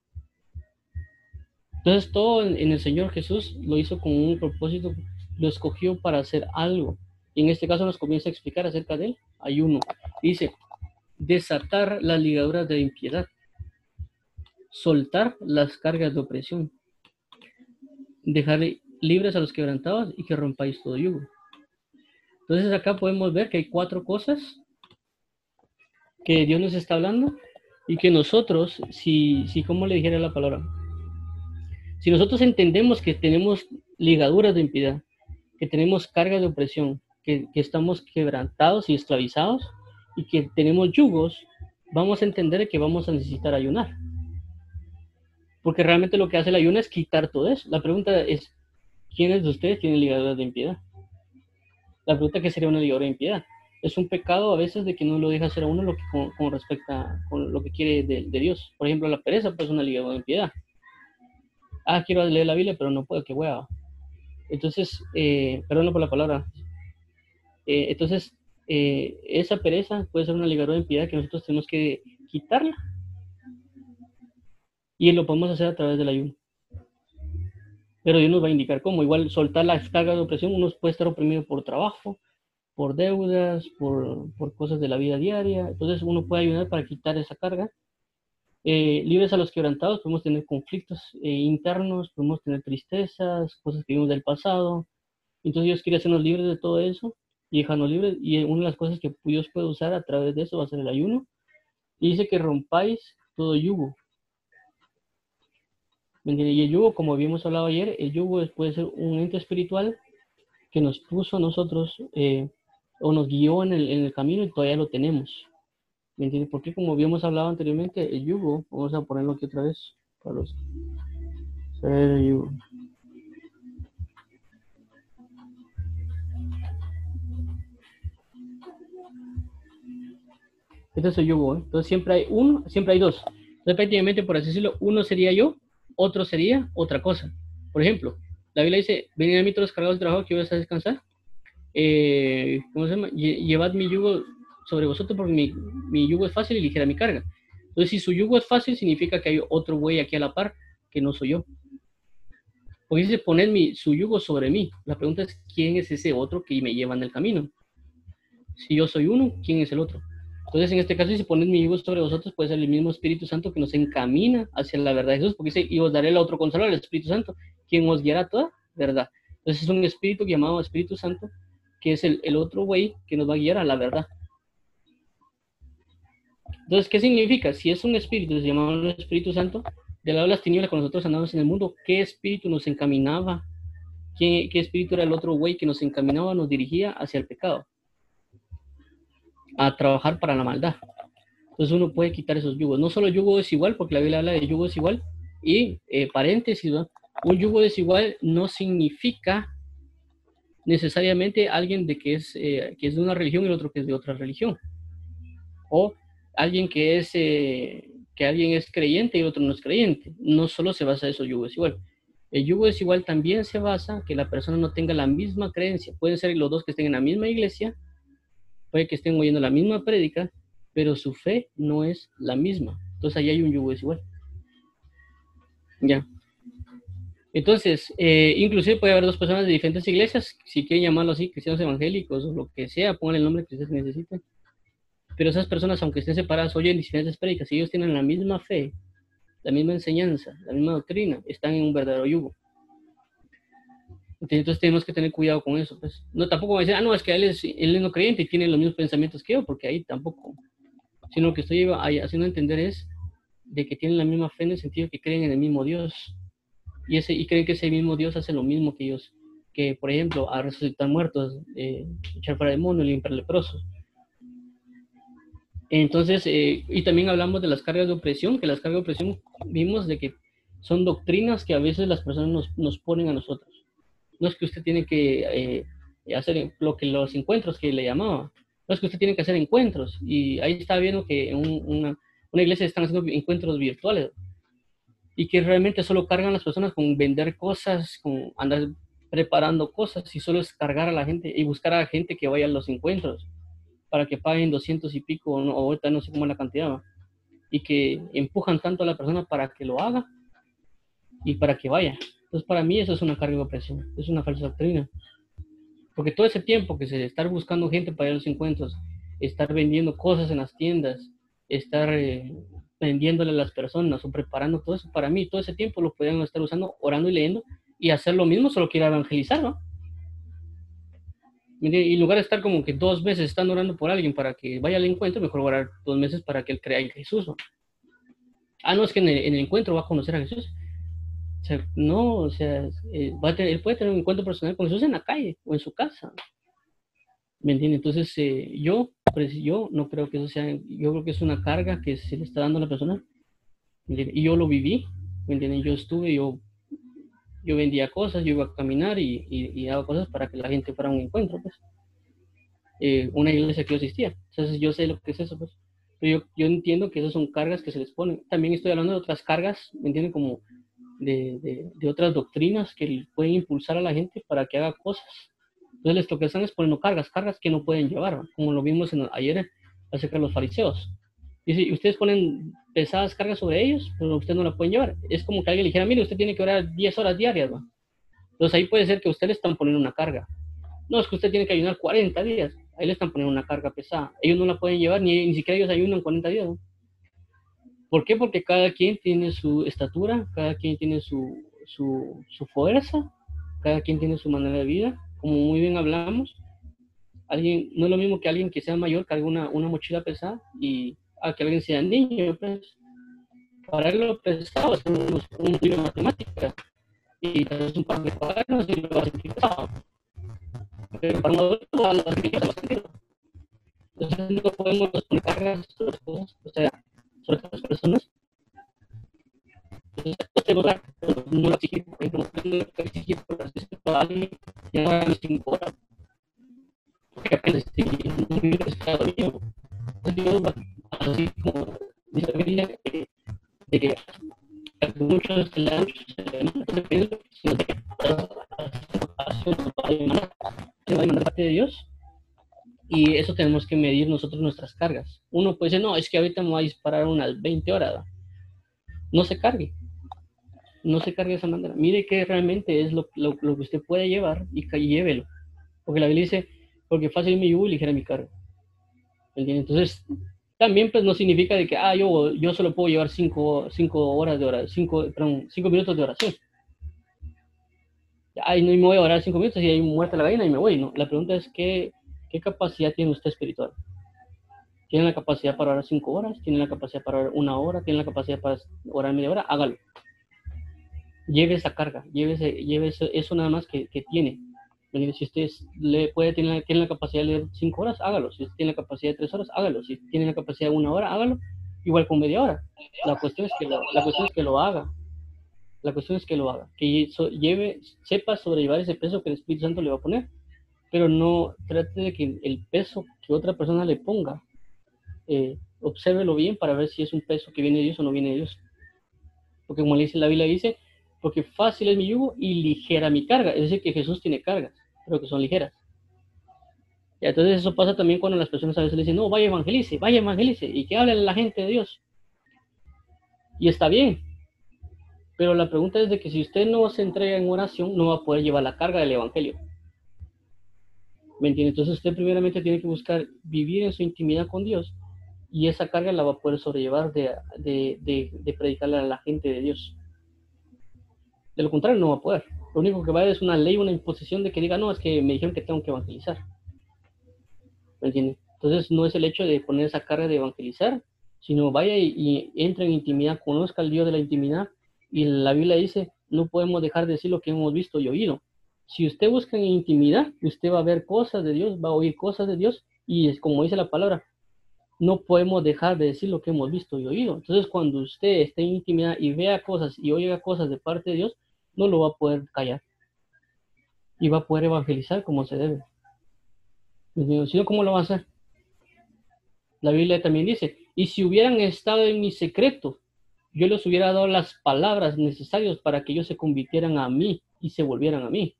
Entonces todo en, el Señor Jesús lo hizo con un propósito, lo escogió para hacer algo. Y en este caso nos comienza a explicar acerca del ayuno. Dice, desatar las ligaduras de impiedad, soltar las cargas de opresión, dejar libres a los quebrantados y que rompáis todo yugo. Entonces acá podemos ver que hay cuatro cosas que Dios nos está hablando y que nosotros, si, si como le dijera la palabra, si nosotros entendemos que tenemos ligaduras de impiedad, que tenemos cargas de opresión, que, que estamos quebrantados y esclavizados y que tenemos yugos, vamos a entender que vamos a necesitar ayunar. Porque realmente lo que hace el ayuno es quitar todo eso. La pregunta es, ¿quiénes de ustedes tienen ligaduras de impiedad? la pregunta que sería una ligadura de impiedad. Es un pecado a veces de que no lo deja hacer a uno lo que con, respecto a con lo que quiere de, Dios. Por ejemplo, la pereza pues es una ligadura de impiedad. Ah, quiero leer la Biblia, pero no puedo, qué hueva. Entonces, eh, perdón por la palabra. Eh, entonces, eh, esa pereza puede ser una ligadura de impiedad que nosotros tenemos que quitarla. Y lo podemos hacer a través del ayuno pero Dios nos va a indicar cómo. Igual soltar la carga de opresión, uno puede estar oprimido por trabajo, por deudas, por, por cosas de la vida diaria. Entonces uno puede ayudar para quitar esa carga. Eh, libres a los quebrantados, podemos tener conflictos eh, internos, podemos tener tristezas, cosas que vimos del pasado. Entonces Dios quiere hacernos libres de todo eso y dejarnos libres. Y una de las cosas que Dios puede usar a través de eso va a ser el ayuno. Y dice que rompáis todo yugo. Y el yugo, como habíamos hablado ayer, el yugo puede ser un ente espiritual que nos puso a nosotros eh, o nos guió en el, camino y todavía lo tenemos. ¿Me entiendes? Porque como habíamos hablado anteriormente, el yugo, vamos a ponerlo aquí otra vez, Carlos. El yugo. Este es el yugo, ¿eh? entonces siempre hay uno, siempre hay dos. Entonces prácticamente, por así decirlo, uno sería yo otro sería otra cosa. Por ejemplo, la Biblia dice, venid a mí todos los cargados de trabajo que voy a descansar. Eh, ¿Cómo se llama? Llevad mi yugo sobre vosotros porque mi, mi, yugo es fácil y ligera mi carga. Entonces, si su yugo es fácil, significa que hay otro güey aquí a la par que no soy yo. Porque dice, poner mi, su yugo sobre mí. La pregunta es, ¿quién es ese otro que me lleva en el camino? Si yo soy uno, ¿quién es el otro? Entonces, en este caso, si ponen mi yugo sobre vosotros, puede ser el mismo Espíritu Santo que nos encamina hacia la verdad de Jesús, porque dice, y os daré el otro consolador, el Espíritu Santo, quien os guiará toda verdad. Entonces, es un Espíritu llamado Espíritu Santo, que es el, el otro güey que nos va a guiar a la verdad. Entonces, ¿qué significa? Si es un Espíritu, se llama Espíritu Santo, del lado de las tinieblas, cuando nosotros andamos en el mundo, ¿qué Espíritu nos encaminaba? ¿Qué, qué Espíritu era el otro güey que nos encaminaba, nos dirigía hacia el pecado? a trabajar para la maldad. Entonces uno puede quitar esos yugos. No solo yugo desigual, porque la Biblia habla de yugo desigual, y eh, paréntesis, un yugo desigual no significa necesariamente alguien de que es, eh, que es de una religión y el otro que es de otra religión. O alguien que es, eh, que alguien es creyente y otro no es creyente. No solo se basa eso yugo desigual. El yugo desigual también se basa que la persona no tenga la misma creencia. Pueden ser los dos que estén en la misma iglesia, puede que estén oyendo la misma prédica, pero su fe no es la misma. Entonces ahí hay un yugo desigual. Ya. Entonces, eh, inclusive puede haber dos personas de diferentes iglesias, si quieren llamarlo así, cristianos evangélicos o lo que sea, pongan el nombre que ustedes necesiten. Pero esas personas, aunque estén separadas, oyen diferentes prédicas y ellos tienen la misma fe, la misma enseñanza, la misma doctrina, están en un verdadero yugo. Entonces tenemos que tener cuidado con eso. Pues. No, tampoco decir, ah, no, es que él es, él es no creyente y tiene los mismos pensamientos que yo, porque ahí tampoco. Sino que estoy haciendo entender es de que tienen la misma fe en el sentido que creen en el mismo Dios. Y, ese, y creen que ese mismo Dios hace lo mismo que ellos. Que, por ejemplo, a resucitar muertos, eh, echar fuera demonios, limpiar leprosos. Entonces, eh, y también hablamos de las cargas de opresión, que las cargas de opresión vimos de que son doctrinas que a veces las personas nos, nos ponen a nosotros. No es que usted tiene que eh, hacer lo que los encuentros que le llamaba, no es que usted tiene que hacer encuentros. Y ahí está viendo que en una, una iglesia están haciendo encuentros virtuales. Y que realmente solo cargan las personas con vender cosas, con andar preparando cosas y solo es cargar a la gente y buscar a la gente que vaya a los encuentros para que paguen 200 y pico o, ahorita no sé cómo es la cantidad y que empujan tanto a la persona para que lo haga y para que vaya. Entonces, para mí eso es una carga de opresión, es una falsa doctrina. Porque todo ese tiempo que se estar buscando gente para ir a los encuentros, estar vendiendo cosas en las tiendas, estar eh, vendiéndole a las personas o preparando todo eso, para mí todo ese tiempo lo podrían estar usando orando y leyendo y hacer lo mismo, solo que ir evangelizar, ¿no? Y en lugar de estar como que dos meses estando orando por alguien para que vaya al encuentro, mejor orar dos meses para que él crea en Jesús. Ah, no, es que en el encuentro va a conocer a Jesús. O sea, no, o sea, eh, él puede tener un encuentro personal con Jesús en la calle o en su casa. ¿Me entiendes? Entonces, eh, yo, pues, yo no creo que eso sea, yo creo que es una carga que se le está dando a la persona. Y yo lo viví, ¿me entiendes? Yo estuve, yo, yo vendía cosas, yo iba a caminar y, y, daba cosas para que la gente fuera a un encuentro, pues. Eh, una iglesia que yo asistía. Entonces, yo sé lo que es eso, pues. Pero yo, yo entiendo que esas son cargas que se les ponen. También estoy hablando de otras cargas, ¿me entienden? Como de, de, otras doctrinas que pueden impulsar a la gente para que haga cosas. Entonces, lo que están es poniendo cargas, cargas que no pueden llevar, como lo vimos en, ayer acerca de los fariseos. Si ustedes ponen pesadas cargas sobre ellos, pero ustedes no la pueden llevar. Es como que alguien le dijera, mire, usted tiene que orar 10 horas diarias. Entonces ahí puede ser que ustedes están poniendo una carga. No, es que usted tiene que ayunar 40 días. Ahí le están poniendo una carga pesada. Ellos no la pueden llevar, ni, ni siquiera ellos ayunan 40 días. ¿Por qué? Porque cada quien tiene su estatura, cada quien tiene su, su, su fuerza, cada quien tiene su manera de vida. Como muy bien hablamos, alguien, no es lo mismo que alguien que sea mayor cargue una, una mochila pesada y a que alguien sea niño, pues, para él lo pesado es un, un libro de matemática y es un par de cuadernos y lo sentir pesado. Pero para un adulto a lo sentido. Entonces no podemos poner cargas las cosas, o sea, sobre otras personas. Entonces, no lo exigir, por ejemplo, no lo exigir por las veces a alguien ya no a 5 horas. Porque apenas estoy un minuto estado vivo. Entonces, yo, así como dice la Biblia, de que muchos de la noche parte de Dios y eso tenemos que medir nosotros nuestras cargas. Uno puede decir, no, es que ahorita me voy a disparar unas 20 horas. No se cargue. No se cargue esa manera. Mire que realmente es lo, lo, que usted puede llevar y, llévelo. Porque la Biblia dice, porque fácil mi yugo y ligera mi carga. Entonces, también pues no significa de que, ah, yo, yo solo puedo llevar 5 horas de oración, 5 cinco, cinco minutos de oración. Ay, no me voy a orar 5 minutos y hay muerta la gallina y me voy. No, la pregunta es que ¿Qué capacidad tiene usted espiritual? ¿Tiene la capacidad para orar cinco horas? ¿Tiene la capacidad para orar una hora? ¿Tiene la capacidad para orar media hora? Hágalo. Lleve esa carga, lleve, lleve eso, nada más que, tiene. Si usted le puede tener tiene la capacidad de leer cinco horas, hágalo. Si usted tiene la capacidad de tres horas, hágalo. Si tiene la capacidad de una hora, hágalo. Igual con media hora. La cuestión es que lo, la cuestión es que lo haga. La cuestión es que lo haga. Que lleve, sepa sobrellevar ese peso que el Espíritu Santo le va a poner pero no trate de que el peso que otra persona le ponga, eh, obsérvelo bien para ver si es un peso que viene de Dios o no viene de Dios. Porque como le dice la Biblia, dice, porque fácil es mi yugo y ligera mi carga. Es decir, que Jesús tiene cargas, pero que son ligeras. Y entonces eso pasa también cuando las personas a veces le dicen, no, vaya evangelice, vaya evangelice, y que hable a la gente de Dios. Y está bien, Pero la pregunta es de que si usted no se entrega en oración, no va a poder llevar la carga del Evangelio. ¿Me entiende? Entonces usted primeramente tiene que buscar vivir en su intimidad con Dios y esa carga la va a poder sobrellevar de, de, predicarle a la gente de Dios. De lo contrario, no va a poder. Lo único que va a haber es una ley, una imposición de que diga, no, es que me dijeron que tengo que evangelizar. ¿Me entiende? Entonces no es el hecho de poner esa carga de evangelizar, sino vaya y, y entre en intimidad, conozca al Dios de la intimidad. Y la Biblia dice, no podemos dejar de decir lo que hemos visto y oído. Si usted busca en intimidad, usted va a ver cosas de Dios, va a oír cosas de Dios, y es como dice la palabra, no podemos dejar de decir lo que hemos visto y oído. Entonces, cuando usted esté en intimidad y vea cosas y oiga cosas de parte de Dios, no lo va a poder callar. Y va a poder evangelizar como se debe. Si no, ¿cómo lo va a hacer? La Biblia también dice, y si hubieran estado en mi secreto, yo les hubiera dado las palabras necesarias para que ellos se convirtieran a mí y se volvieran a mí.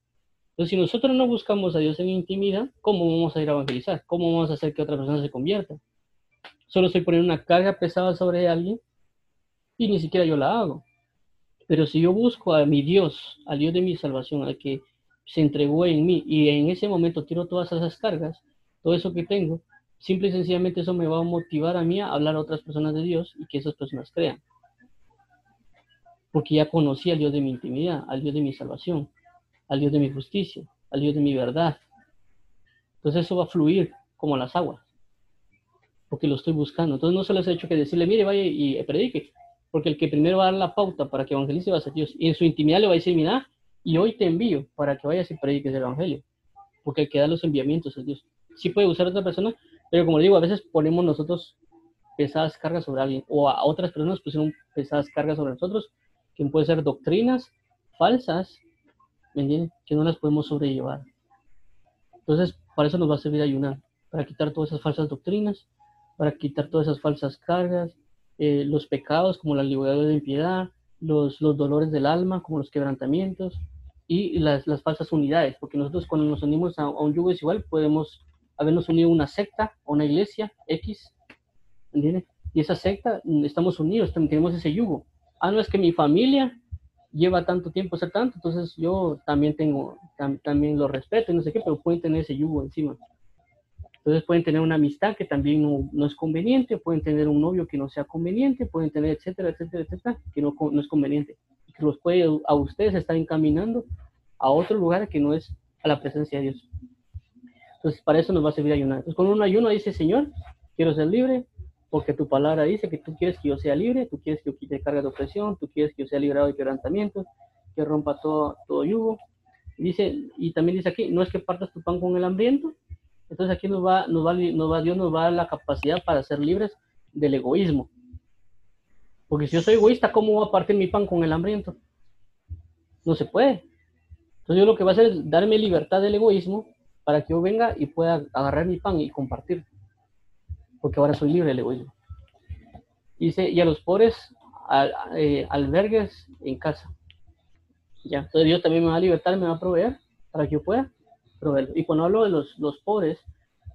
Entonces, si nosotros no buscamos a Dios en intimidad, ¿cómo vamos a ir a evangelizar? ¿Cómo vamos a hacer que otra persona se convierta? Solo estoy poniendo una carga pesada sobre alguien y ni siquiera yo la hago. Pero si yo busco a mi Dios, al Dios de mi salvación, al que se entregó en mí y en ese momento tiro todas esas cargas, todo eso que tengo, simple y sencillamente eso me va a motivar a mí a hablar a otras personas de Dios y que esas personas crean. Porque ya conocí al Dios de mi intimidad, al Dios de mi salvación, al Dios de mi justicia, al Dios de mi verdad. Entonces eso va a fluir como las aguas porque lo estoy buscando. Entonces no se les ha hecho que decirle, mire, vaya y predique, porque el que primero va a dar la pauta para que evangelice va a ser Dios. Y en su intimidad le va a decir, mira, y hoy te envío para que vayas y prediques el evangelio, porque el que da los enviamientos es Dios. Sí puede usar a otra persona, pero como le digo, a veces ponemos nosotros pesadas cargas sobre alguien, o a otras personas pusieron pesadas cargas sobre nosotros, que pueden ser doctrinas falsas, ¿me entienden? Que no las podemos sobrellevar. Entonces, para eso nos va a servir ayunar, para quitar todas esas falsas doctrinas, para quitar todas esas falsas cargas, eh, los pecados como la libertad de impiedad, los, los dolores del alma como los quebrantamientos y las, las falsas unidades, porque nosotros cuando nos unimos a, un yugo desigual podemos habernos unido a una secta, a una iglesia X, ¿entiendes? Y esa secta, mm, estamos unidos, tenemos ese yugo. Ah, no es que mi familia lleva tanto tiempo ser tanto, entonces yo también tengo, también lo respeto y no sé qué, pero pueden tener ese yugo encima. Entonces pueden tener una amistad que también no, es conveniente, pueden tener un novio que no sea conveniente, pueden tener etcétera, etcétera, etcétera, que no, no es conveniente. Y que los puede a ustedes estar encaminando a otro lugar que no es a la presencia de Dios. Entonces para eso nos va a servir ayunar. Entonces con un ayuno dice, Señor, quiero ser libre, porque tu palabra dice que tú quieres que yo sea libre, tú quieres que yo quite carga de opresión, tú quieres que yo sea librado de quebrantamientos, que rompa todo, todo yugo. Dice, y también dice aquí, no es que partas tu pan con el hambriento, entonces aquí nos va, nos va, va, Dios nos va a dar la capacidad para ser libres del egoísmo. Porque si yo soy egoísta, ¿cómo voy a partir mi pan con el hambriento? No se puede. Entonces yo lo que voy a hacer es darme libertad del egoísmo para que yo venga y pueda agarrar mi pan y compartir. Porque ahora soy libre del egoísmo. Dice, y a los pobres eh, albergues en casa. Ya, entonces Dios también me va a libertar, me va a proveer para que yo pueda y cuando hablo de los, los pobres,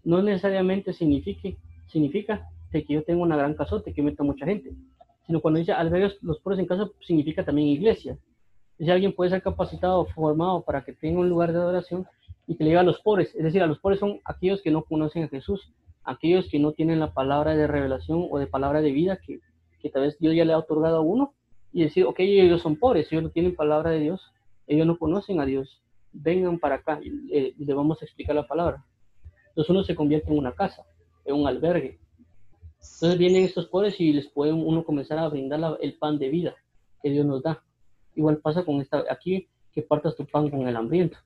no necesariamente significa, significa que yo tengo una gran casota que meta mucha gente, sino cuando dice albergues los pobres en casa, significa también iglesia. Si alguien puede ser capacitado, formado para que tenga un lugar de adoración y que le diga a los pobres, es decir, a los pobres son aquellos que no conocen a Jesús, aquellos que no tienen la palabra de revelación o de palabra de vida que, que tal vez Dios ya le ha otorgado a uno, y decir, ok, ellos son pobres, ellos no tienen palabra de Dios, ellos no conocen a Dios, vengan para acá y eh, le vamos a explicar la palabra. Entonces uno se convierte en una casa, en un albergue. Entonces vienen estos pobres y les puede uno comenzar a brindar el pan de vida que Dios nos da. Igual pasa con esta, aquí que partas tu pan con el hambriento.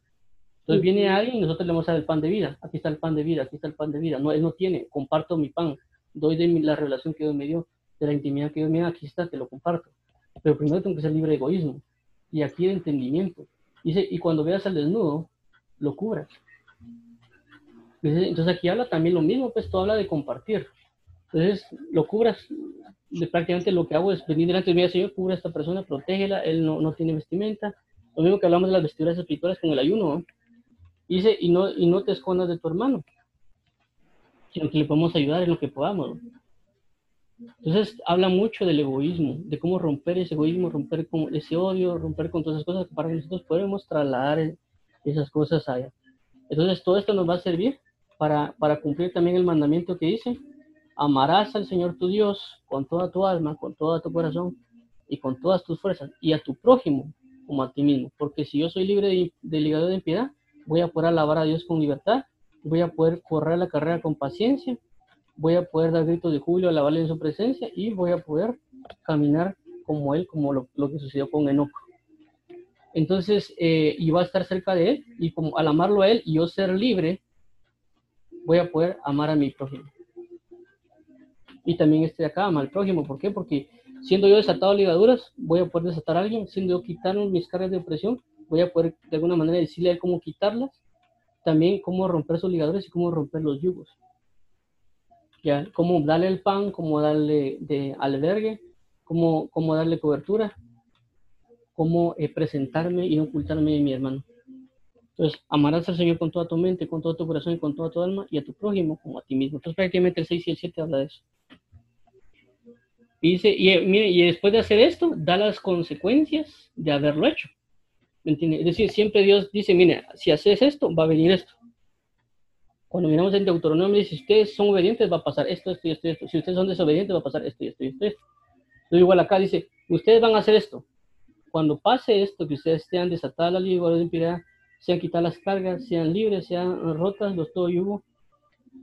Entonces viene alguien y nosotros le vamos a dar el pan de vida. Aquí está el pan de vida, aquí está el pan de vida. No, él no tiene, comparto mi pan. Doy de la revelación que Dios me dio, de la intimidad que Dios me dio, aquí está, te lo comparto. Pero primero tengo que ser libre de egoísmo. Y aquí de entendimiento. Dice, y cuando veas al desnudo, lo cubras. entonces aquí habla también lo mismo, pues tú habla de compartir. Entonces lo cubras, de prácticamente lo que hago es venir delante de mí, Señor, cubre a esta persona, protégela, él no, no, tiene vestimenta. Lo mismo que hablamos de las vestiduras espirituales con el ayuno. Dice, y no, y no te escondas de tu hermano, sino que le podemos ayudar en lo que podamos. Entonces habla mucho del egoísmo, de cómo romper ese egoísmo, romper con ese odio, romper con todas esas cosas para que nosotros podamos trasladar esas cosas allá. Entonces todo esto nos va a servir para, para cumplir también el mandamiento que dice, amarás al Señor tu Dios con toda tu alma, con todo tu corazón y con todas tus fuerzas, y a tu prójimo como a ti mismo. Porque si yo soy libre de, de ligado de impiedad, voy a poder alabar a Dios con libertad, voy a poder correr la carrera con paciencia, voy a poder dar gritos de julio, alabarle en su presencia y voy a poder caminar como Él, como lo, que sucedió con Enoch. Entonces, eh, y va a estar cerca de Él, y como al amarlo a Él y yo ser libre, voy a poder amar a mi prójimo. Y también este de acá, amar al prójimo. ¿Por qué? Porque siendo yo desatado de ligaduras, voy a poder desatar a alguien. Siendo yo quitar mis cargas de opresión, voy a poder de alguna manera decirle a Él cómo quitarlas. También cómo romper sus ligaduras y cómo romper los yugos. ¿Ya? Cómo darle el pan, cómo darle de albergue, cómo, cómo darle cobertura, cómo eh, presentarme y ocultarme de mi hermano. Entonces, amarás al Señor con toda tu mente, con todo tu corazón y con toda tu alma, y a tu prójimo como a ti mismo. Entonces, prácticamente el 6 y el 7 habla de eso. Y dice, y, eh, mire, y después de hacer esto, da las consecuencias de haberlo hecho. Es decir, siempre Dios dice, mire, si haces esto, va a venir esto. Cuando miramos en Deuteronomio, dice, si ustedes son obedientes, va a pasar esto, esto esto, esto. Si ustedes son desobedientes, va a pasar esto y esto esto. esto. Entonces, igual acá dice, ustedes van a hacer esto. Cuando pase esto, que ustedes sean desatadas la lengua de impiedad, sean quitadas las cargas, sean libres, sean rotas los todo yugo,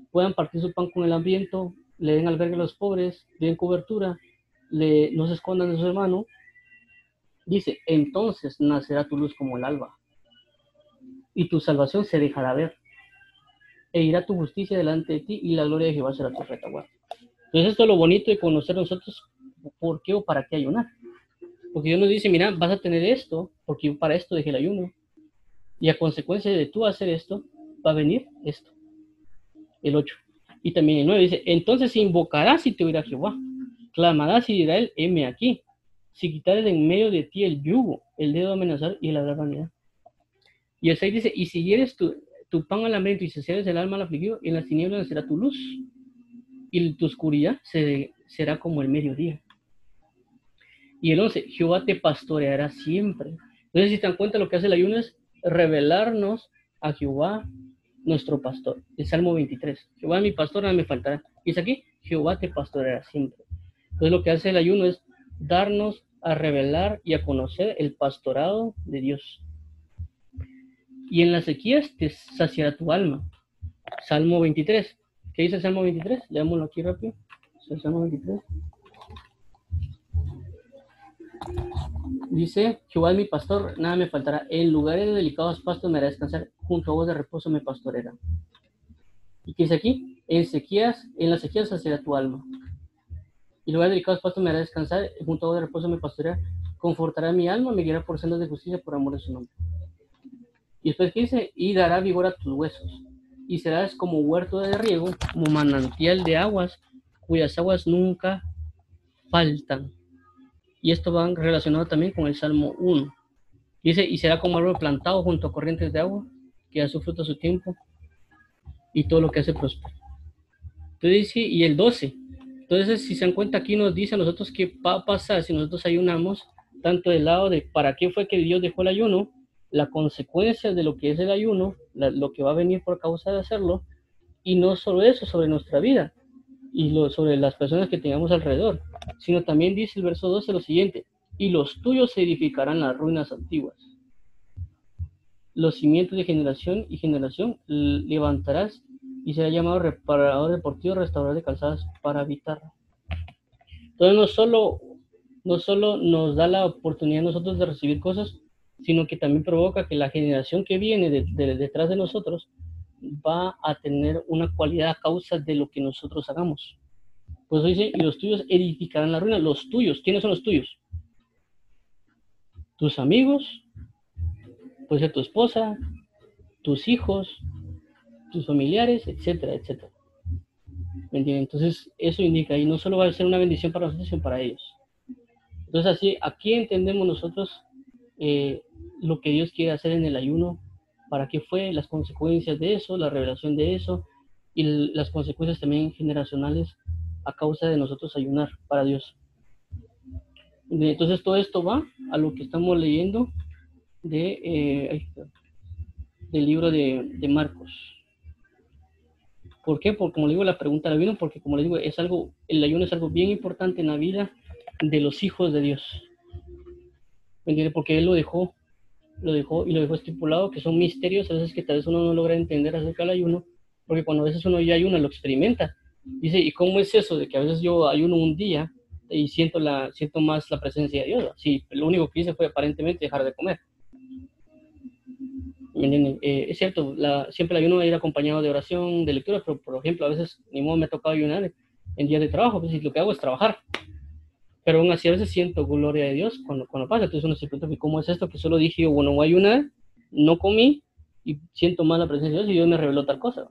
puedan partir su pan con el hambriento, le den albergue a los pobres, den cobertura, le, no se escondan de su hermano. Dice, entonces nacerá tu luz como el alba y tu salvación se dejará ver e irá tu justicia delante de ti y la gloria de Jehová será tu retaguardia. Entonces esto es lo bonito de conocer nosotros por qué o para qué ayunar. Porque Dios nos dice, mira, vas a tener esto, porque yo para esto dejé el ayuno. Y a consecuencia de tú hacer esto, va a venir esto. El 8. Y también el 9 dice, entonces invocarás y te oirá Jehová. Clamarás y dirá él, heme aquí. Si quitares en medio de ti el yugo, el dedo de amenazar y la vanidad. Y el 6 dice, y si eres tú tu pan hambriento y se el alma al afligido, y en las tinieblas será tu luz, y tu oscuridad será como el mediodía. Y el 11, Jehová te pastoreará siempre. Entonces, si te dan cuenta, lo que hace el ayuno es revelarnos a Jehová, nuestro pastor. El Salmo 23. Jehová mi pastor, nada me faltará. Y es aquí, Jehová te pastoreará siempre. Entonces, lo que hace el ayuno es darnos a revelar y a conocer el pastorado de Dios y en las sequías te saciará tu alma. Salmo 23. ¿Qué dice el Salmo 23? Leámoslo aquí rápido. El Salmo 23. Dice, Jehová es mi pastor, nada me faltará. En lugares de delicados pastos me hará descansar, junto a vos de reposo me pastoreará. ¿Y qué dice aquí? En sequías, en las sequías saciará tu alma. Y en lugares de delicados pastos me hará descansar, junto a vos de reposo me pastoreará. Confortará mi alma, me guiará por sendas de justicia por amor de su nombre. Y después que dice, y dará vigor a tus huesos, y serás como huerto de riego, como manantial de aguas, cuyas aguas nunca faltan. Y esto va relacionado también con el Salmo 1. Dice, y será como árbol plantado junto a corrientes de agua, que da su fruto a su tiempo, y todo lo que hace próspero. Entonces dice, y el 12. Entonces, si se dan cuenta, aquí nos dice a nosotros qué va a pasar si nosotros ayunamos, tanto del lado de para qué fue que Dios dejó el ayuno, la consecuencia de lo que es el ayuno, lo que va a venir por causa de hacerlo, y no solo eso, sobre nuestra vida y lo, sobre las personas que tengamos alrededor, sino también dice el verso 12 lo siguiente, y los tuyos se edificarán las ruinas antiguas. Los cimientos de generación y generación levantarás y será llamado reparador deportivo, restaurador de calzadas para habitar. Entonces no solo, no solo nos da la oportunidad nosotros de recibir cosas, sino que también provoca que la generación que viene detrás de nosotros va a tener una cualidad a causa de lo que nosotros hagamos. Pues dice, y los tuyos edificarán la ruina. Los tuyos, ¿quiénes son los tuyos? Tus amigos, puede ser tu esposa, tus hijos, tus familiares, etcétera, etcétera. Entonces, eso indica, y no solo va a ser una bendición para nosotros, sino para ellos. Entonces, así, aquí entendemos nosotros eh, lo que Dios quiere hacer en el ayuno, para qué fue, las consecuencias de eso, la revelación de eso y las consecuencias también generacionales a causa de nosotros ayunar para Dios. Entonces todo esto va a lo que estamos leyendo de, eh, del libro de, de, Marcos. ¿Por qué? Porque como le digo, la pregunta del ayuno, porque como le digo, es algo, el ayuno es algo bien importante en la vida de los hijos de Dios. Porque Él lo dejó, lo dejó y lo dejó estipulado, que son misterios a veces que tal vez uno no logra entender acerca del ayuno, porque cuando a veces uno ya ayuna, lo experimenta. Dice, ¿y cómo es eso de que a veces yo ayuno un día y siento, la, siento más la presencia de Dios? Sí, lo único que hice fue aparentemente dejar de comer. Eh, es cierto, siempre el ayuno va a ir acompañado de oración, de lectura, pero por ejemplo, a veces ni modo me ha tocado ayunar en días de trabajo, pues lo que hago es trabajar. Pero aún así a veces siento gloria de Dios cuando, cuando pasa. Entonces uno se pregunta, ¿cómo es esto? Que solo dije, bueno, voy a ayunar, no comí y siento más la presencia de Dios y Dios me reveló tal cosa.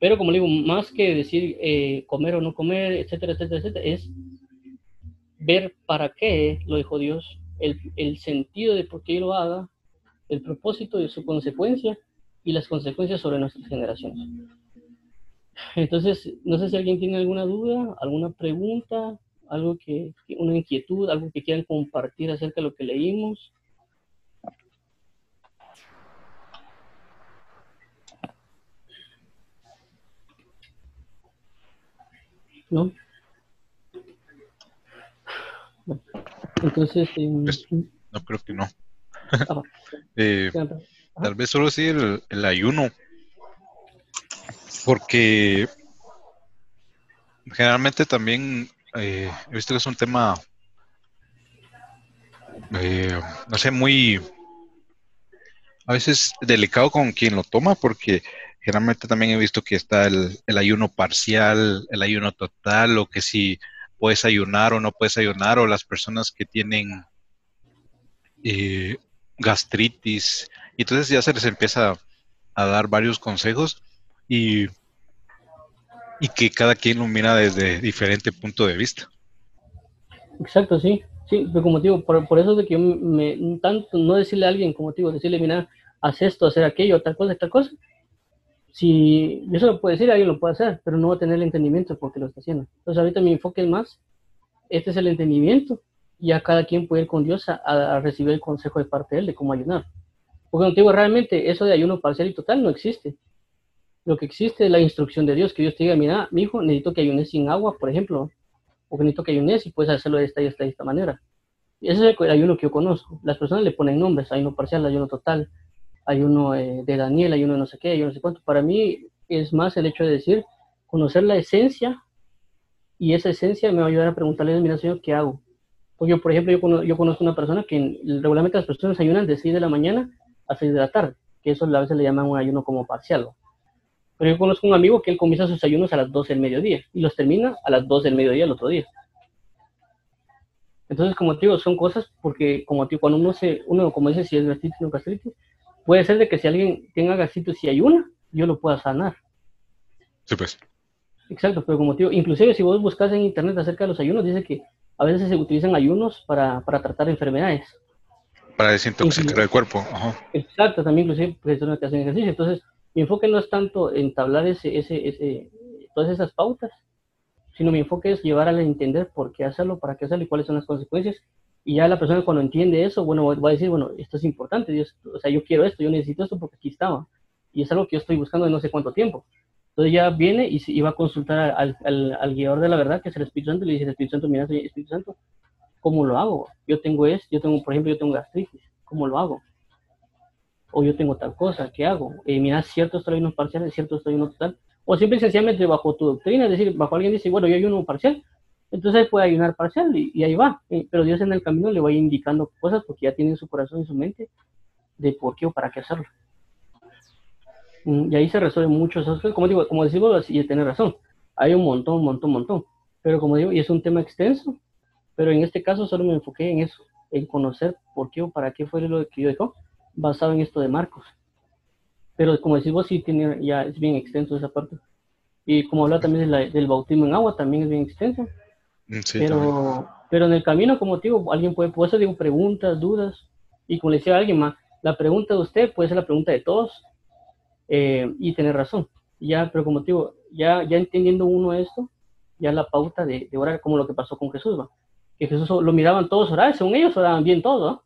Pero como le digo, más que decir eh, comer o no comer, etcétera, etcétera, etcétera, es ver para qué lo dijo Dios, el, el sentido de por qué lo haga, el propósito de su consecuencia y las consecuencias sobre nuestras generaciones. Entonces, no sé si alguien tiene alguna duda, alguna pregunta, algo que, una inquietud, algo que quieran compartir acerca de lo que leímos. ¿No? entonces... Pues, no creo que no. Eh, tal vez solo decir el, ayuno. Porque generalmente también eh, he visto que es un tema, eh, no sé, muy, a veces delicado con quien lo toma, porque generalmente también he visto que está el, ayuno parcial, el ayuno total, o que si puedes ayunar o no puedes ayunar, o las personas que tienen eh, gastritis, y entonces ya se les empieza a dar varios consejos y, y que cada quien lo mira desde diferente punto de vista. Exacto, sí. Sí, pero como digo, por, por eso de que me, tanto no decirle a alguien, como digo, decirle, mira, haz esto, hacer aquello, tal cosa, tal cosa. Si eso lo puede decir, alguien lo puede hacer, pero no va a tener el entendimiento porque lo está haciendo. Entonces ahorita mi enfoque es más, este es el entendimiento, y a cada quien puede ir con Dios a, recibir el consejo de parte de Él de cómo ayunar. Porque como digo, realmente eso de ayuno parcial y total no existe. Lo que existe es la instrucción de Dios, que Dios te diga, mira, mi hijo, necesito que ayunes sin agua, por ejemplo, o necesito que ayunes y puedes hacerlo de esta y esta y esta manera. Ese es el ayuno que yo conozco. Las personas le ponen nombres, ayuno parcial, ayuno total, ayuno eh, de Daniel, ayuno de no sé qué, ayuno no sé cuánto. Para mí es más el hecho de decir, conocer la esencia y esa esencia me va a ayudar a preguntarle, mira, Señor, ¿qué hago? Porque yo, por ejemplo, yo, conozco, yo conozco una persona que regularmente las personas ayunan de 6 de la mañana a 6 de la tarde, que eso a veces le llaman un ayuno como parcial. Pero yo conozco un amigo que él comienza sus ayunos a las 12 del mediodía y los termina a las 12 del mediodía el otro día. Entonces, como te digo, son cosas porque, como te digo, cuando uno se, uno, como dice, si es gastritis o no gastritis, puede ser de que si alguien tenga gastritis y ayuna, yo lo pueda sanar. Sí, pues. Exacto, pero como te digo, inclusive si vos buscas en internet acerca de los ayunos, dice que a veces se utilizan ayunos para, para tratar enfermedades. Para desintoxicar el cuerpo. Exacto, también inclusive personas que hacen ejercicio. Entonces, mi enfoque no es tanto entablar ese, ese, ese, todas esas pautas, sino mi enfoque es llevar a entender por qué hacerlo, para qué hacerlo y cuáles son las consecuencias. Y ya la persona cuando entiende eso, bueno, va a decir, bueno, esto es importante, Dios, o sea, yo quiero esto, yo necesito esto porque aquí estaba. Y es algo que yo estoy buscando de no sé cuánto tiempo. Entonces ya viene y, va a consultar al, al, al, guiador de la verdad, que es el Espíritu Santo, y le dice, Espíritu Santo, mira, Espíritu Santo, ¿cómo lo hago? Yo tengo esto, yo tengo, por ejemplo, yo tengo gastritis, ¿cómo lo hago? O yo tengo tal cosa, ¿qué hago? Eh, mira, cierto estoy en un parcial, cierto estoy en un total. O simple y sencillamente bajo tu doctrina, es decir, bajo alguien dice, bueno, yo hay uno parcial, entonces puede ayunar parcial y, ahí va. Eh, pero Dios en el camino le va indicando cosas porque ya tiene en su corazón y su mente de por qué o para qué hacerlo. Mm, y ahí se resuelven muchos. Como digo, como decimos, y tiene razón, hay un montón, un montón, un montón. Pero como digo, y es un tema extenso, pero en este caso solo me enfoqué en eso, en conocer por qué o para qué fue lo que yo dejó basado en esto de Marcos. Pero como decimos, sí tiene, ya es bien extenso esa parte. Y como habla también del bautismo en agua, también es bien extenso. Mm, pero, pero en el camino, como digo, alguien puede, por eso digo preguntas, dudas. Y como le decía a alguien más, la pregunta de usted puede ser la pregunta de todos eh, y tener razón. Ya, pero como digo, ya, ya entendiendo uno esto, ya la pauta de, orar, como lo que pasó con Jesús, ¿va? que Jesús lo miraban todos orar, según ellos oraban bien todos,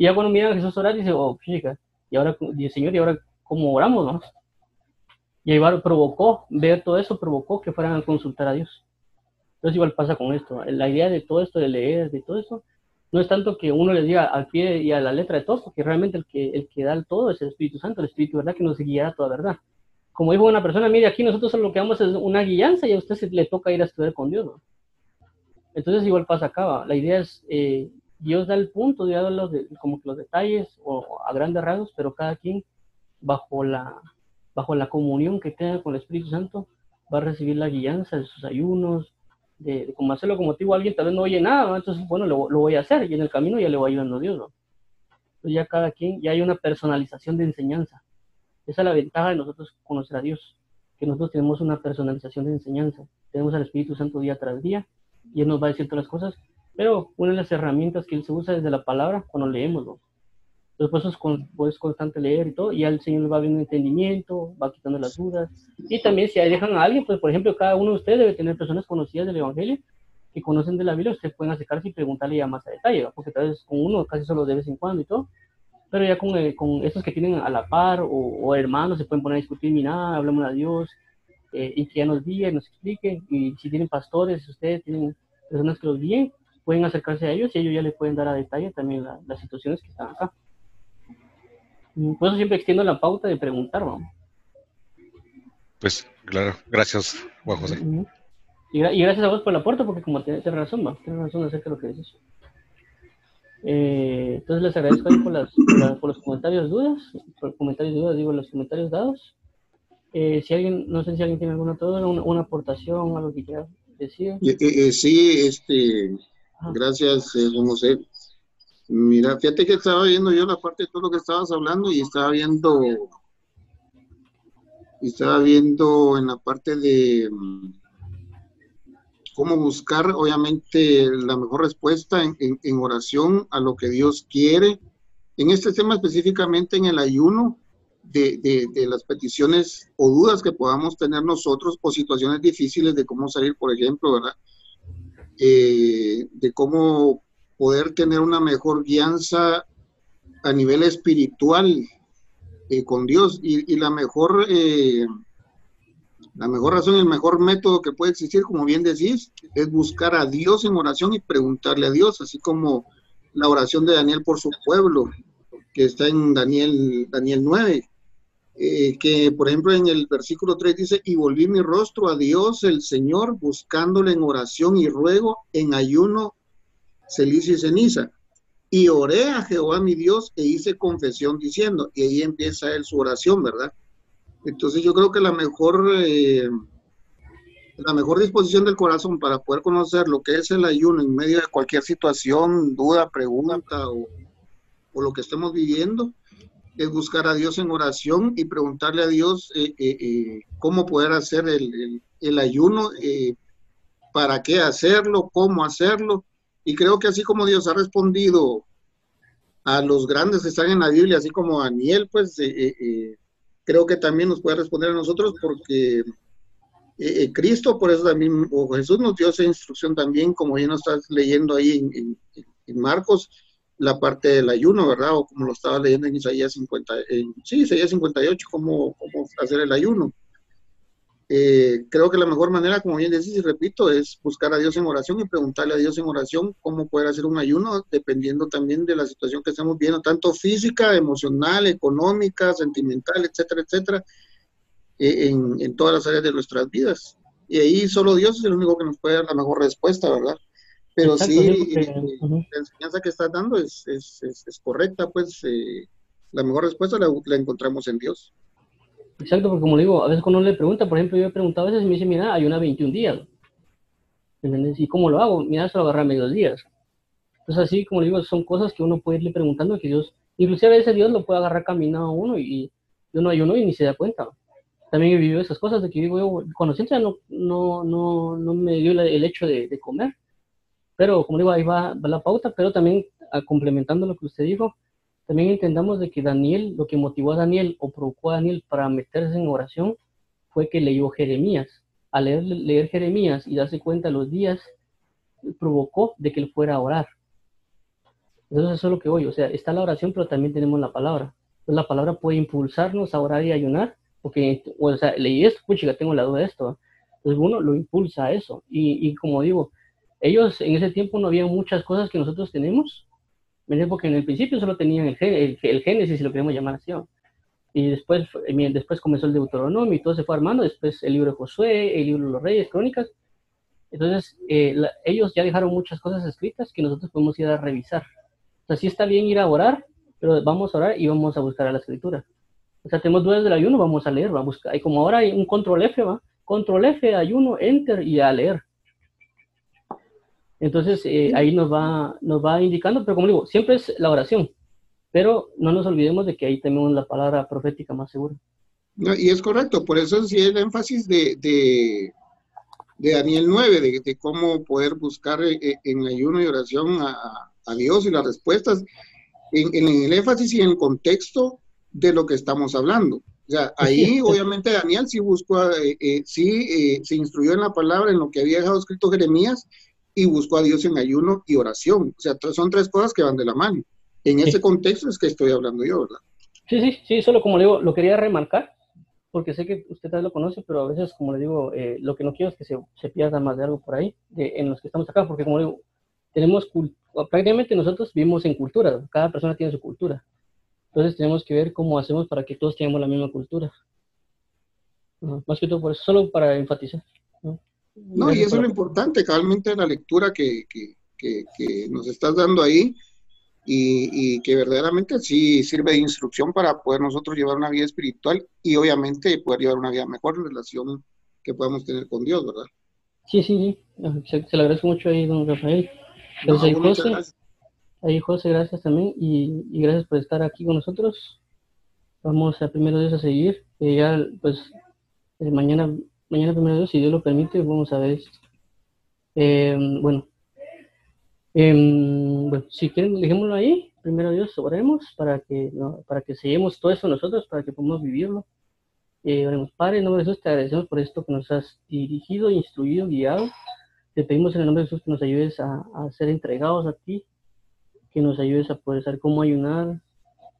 y ya cuando miran a Jesús orar, dice, oh, chica, y ahora, Señor, ¿y ahora cómo oramos, no? Y igual provocó, ver todo eso provocó que fueran a consultar a Dios. Entonces igual pasa con esto. La idea de todo esto, de leer, de todo eso, no es tanto que uno le diga al pie y a la letra de todo, porque realmente el que, el que da el todo es el Espíritu Santo, el Espíritu verdad que nos guiará a toda verdad. Como dijo una persona, mire, aquí nosotros lo que damos es una guianza y a usted le toca ir a estudiar con Dios, ¿no? Entonces igual pasa acá, la idea es, eh, Dios da el punto, Dios da los como que los detalles o a grandes rasgos, pero cada quien bajo la, bajo la comunión que tenga con el Espíritu Santo va a recibir la guianza de sus ayunos, de, de cómo hacerlo como digo, alguien tal vez no oye nada, entonces bueno, lo, lo, voy a hacer y en el camino ya le voy ayudando a Dios. ¿no? Entonces ya cada quien, ya hay una personalización de enseñanza. Esa es la ventaja de nosotros conocer a Dios, que nosotros tenemos una personalización de enseñanza. Tenemos al Espíritu Santo día tras día y Él nos va a decir todas las cosas, pero una de las herramientas que Él se usa desde la palabra cuando leemos. ¿no? Eso es, con, pues, constante leer y todo, y ya el Señor le va viendo entendimiento, va quitando las dudas. Y también si dejan a alguien, pues por ejemplo, cada uno de ustedes debe tener personas conocidas del Evangelio que conocen de la Biblia, ustedes pueden acercarse y preguntarle ya más a detalle, porque tal vez con uno casi solo de vez en cuando y todo, pero ya con, eh, con estos que tienen a la par o, hermanos se pueden poner a discutir, mira, hablamos a Dios, eh, y que ya nos guíe, nos explique, y si tienen pastores, si ustedes tienen personas que los guíen, pueden acercarse a ellos y ellos ya les pueden dar a detalle también las situaciones que están acá. Por eso siempre extiendo la pauta de preguntar, ¿no? Pues, claro, gracias, Juan José. y, gracias a vos por el aporte, porque como tienes razón, ¿va? tienes razón acerca de lo que dices. Eh, entonces les agradezco por, las, por, los comentarios, dudas, por comentarios, dudas, digo, los comentarios dados. Eh, si alguien, no sé si alguien tiene alguna duda, una, aportación, algo que quiera decir. Eh, sí, este, gracias, Juan José. Mira, fíjate que estaba viendo yo la parte de todo lo que estabas hablando y estaba viendo, estaba viendo en la parte de mm, cómo buscar, obviamente, la mejor respuesta en, oración a lo que Dios quiere. En este tema específicamente en el ayuno, de, las peticiones o dudas que podamos tener nosotros o situaciones difíciles de cómo salir, por ejemplo, ¿verdad? Eh, de cómo poder tener una mejor guianza a nivel espiritual eh, con Dios. Y, la mejor eh, la mejor razón el mejor método que puede existir, como bien decís, es buscar a Dios en oración y preguntarle a Dios, así como la oración de Daniel por su pueblo, que está en Daniel, Daniel 9, eh, que por ejemplo en el versículo 3 dice, y volví mi rostro a Dios el Señor, buscándole en oración y ruego, en ayuno celicia y ceniza. Y oré a Jehová mi Dios e hice confesión diciendo, y ahí empieza él su oración, ¿verdad? Entonces yo creo que la mejor, eh, la mejor disposición del corazón para poder conocer lo que es el ayuno en medio de cualquier situación, duda, pregunta o, lo que estemos viviendo, es buscar a Dios en oración y preguntarle a Dios eh, eh, cómo poder hacer el, el ayuno, para qué hacerlo, cómo hacerlo. Y creo que así como Dios ha respondido a los grandes que están en la Biblia, así como Daniel, pues eh, eh, eh, creo que también nos puede responder a nosotros porque Cristo, por eso también, o Jesús nos dio esa instrucción también, como ya nos estás leyendo ahí en, Marcos, la parte del ayuno, ¿verdad? O como lo estaba leyendo en Isaías 50, sí, Isaías 58, cómo, cómo hacer el ayuno. Eh, creo que la mejor manera, como bien decís y repito, es buscar a Dios en oración y preguntarle a Dios en oración cómo poder hacer un ayuno, dependiendo también de la situación que estamos viendo, tanto física, emocional, económica, sentimental, etcétera, etcétera, eh, en, todas las áreas de nuestras vidas. Y ahí solo Dios es el único que nos puede dar la mejor respuesta, ¿verdad? Pero sí, eh, la enseñanza que estás dando es, es, es, correcta, pues la mejor respuesta la encontramos en Dios. Exacto, porque como digo, a veces cuando uno le pregunta, por ejemplo, yo he preguntado a veces y me dice, mira, hay una 21 días. ¿Entendés? ¿Y cómo lo hago? Mira, se lo agarra medio días. Entonces, así, como digo, son cosas que uno puede irle preguntando que Dios, inclusive a veces Dios lo puede agarrar caminado a uno y uno hay uno y ni se da cuenta. También he vivido esas cosas de que digo, yo, cuando siempre no, no, no, no me dio el hecho de, de, comer. Pero, como digo, ahí va, va la pauta, pero también complementando lo que usted dijo, también entendamos de que Daniel, lo que motivó a Daniel o provocó a Daniel para meterse en oración fue que leyó Jeremías. al leer, leer Jeremías y darse cuenta de los días, provocó de que él fuera a orar. Entonces eso es lo que voy, o sea, está la oración, pero también tenemos la palabra. Entonces la palabra puede impulsarnos a orar y ayunar, porque, o sea, leí esto, pues chica, tengo la duda de esto. Entonces uno lo impulsa a eso. Y, y, como digo, ellos en ese tiempo no había muchas cosas que nosotros tenemos, porque en el principio solo tenían el, el, el Génesis, si lo queremos llamar así. Y después, después comenzó el Deuteronomio y todo se fue armando, después el libro de Josué, el libro de los Reyes, Crónicas. Entonces, eh, ellos ya dejaron muchas cosas escritas que nosotros podemos ir a revisar. O sea, sí está bien ir a orar, pero vamos a orar y vamos a buscar a la escritura. O sea, tenemos dudas del ayuno, vamos a leer, vamos a buscar. Y como ahora hay un control F, ¿va? Control F, ayuno, enter y a leer. Entonces, eh, ahí nos va, nos va indicando, pero como digo, siempre es la oración. Pero no nos olvidemos de que ahí tenemos la palabra profética más segura. y es correcto, por eso sí el énfasis de, de, Daniel 9, de, cómo poder buscar eh, eh, en ayuno y oración a, Dios y las respuestas, en, el énfasis y en el contexto de lo que estamos hablando. O sea, ahí obviamente Daniel sí buscó, eh, sí se instruyó en la palabra, en lo que había dejado escrito Jeremías, y buscó a Dios en ayuno y oración. O sea, son tres cosas que van de la mano. En ese contexto es que estoy hablando yo, ¿verdad? Sí, sí, sí, solo como le digo, lo quería remarcar, porque sé que usted tal lo conoce, pero a veces, como le digo, eh, lo que no quiero es que se, se, pierda más de algo por ahí, de, en los que estamos acá, porque como le digo, tenemos, prácticamente nosotros vivimos en cultura, cada persona tiene su cultura. Entonces tenemos que ver cómo hacemos para que todos tengamos la misma cultura. más que todo por eso, solo para enfatizar. No, y eso es lo importante, cabalmente la lectura que, que, que nos estás dando ahí, y, que verdaderamente sí sirve de instrucción para poder nosotros llevar una vida espiritual y obviamente poder llevar una vida mejor en relación que podamos tener con Dios, ¿verdad? Sí, sí, sí. Se, se le agradezco mucho ahí, don Rafael. Gracias, José. Gracias. Ahí, José, gracias también y, y, gracias por estar aquí con nosotros. Vamos a primero Dios a seguir. Eh, ya, pues, eh, mañana, mañana primero Dios, si Dios lo permite, vamos a ver esto. Eh, bueno, Em, bueno, si quieren, dejémoslo ahí. Primero Dios, oremos para que, para que seguimos todo eso nosotros, para que podamos vivirlo. Eh, Padre, en nombre de Jesús, te agradecemos por esto que nos has dirigido, instruido, guiado. Te pedimos en el nombre de Jesús que nos ayudes a, ser entregados a ti, que nos ayudes a poder saber cómo ayunar,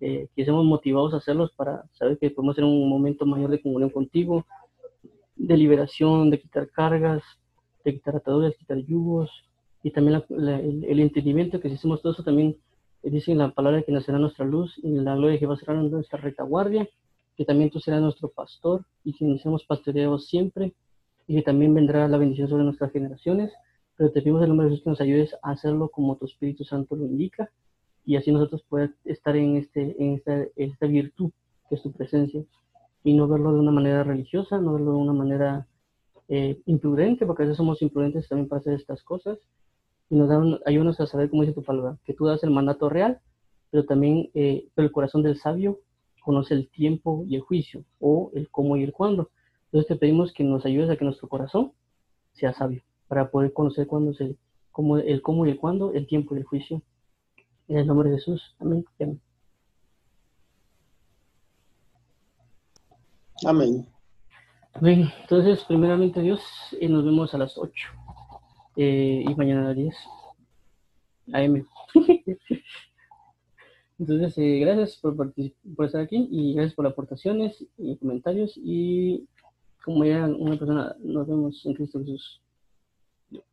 eh, que seamos motivados a hacerlos para saber que podemos tener un momento mayor de comunión contigo, de liberación, de quitar cargas, de quitar ataduras, quitar yugos, y también el, entendimiento que si hacemos todo eso también eh, dice en la palabra que nacerá nuestra luz y la gloria de Jehová será nuestra retaguardia, que también tú serás nuestro pastor y que iniciamos pastoreados siempre y que también vendrá la bendición sobre nuestras generaciones, pero te pedimos en nombre de Jesús que nos ayudes a hacerlo como tu Espíritu Santo lo indica y así nosotros poder estar en, este, en esta, esta virtud que es tu presencia y no verlo de una manera religiosa, no verlo de una manera eh, imprudente, porque a veces somos imprudentes también para hacer estas cosas, y nos dan, ayúdanos a saber, cómo dice tu palabra, que tú das el mandato real, pero también eh, el corazón del sabio conoce el tiempo y el juicio, o el cómo y el cuándo. Entonces te pedimos que nos ayudes a que nuestro corazón sea sabio, para poder conocer cuándo se, cómo, el cómo y el cuándo, el tiempo y el juicio. En el nombre de Jesús. Amén. Amén. Amén. Entonces, primeramente Dios, y nos vemos a las 8 eh, y mañana a las 10 AM. Entonces, eh, gracias por, estar aquí y gracias por aportaciones y comentarios. Y como ya una persona, nos vemos en Cristo Jesús.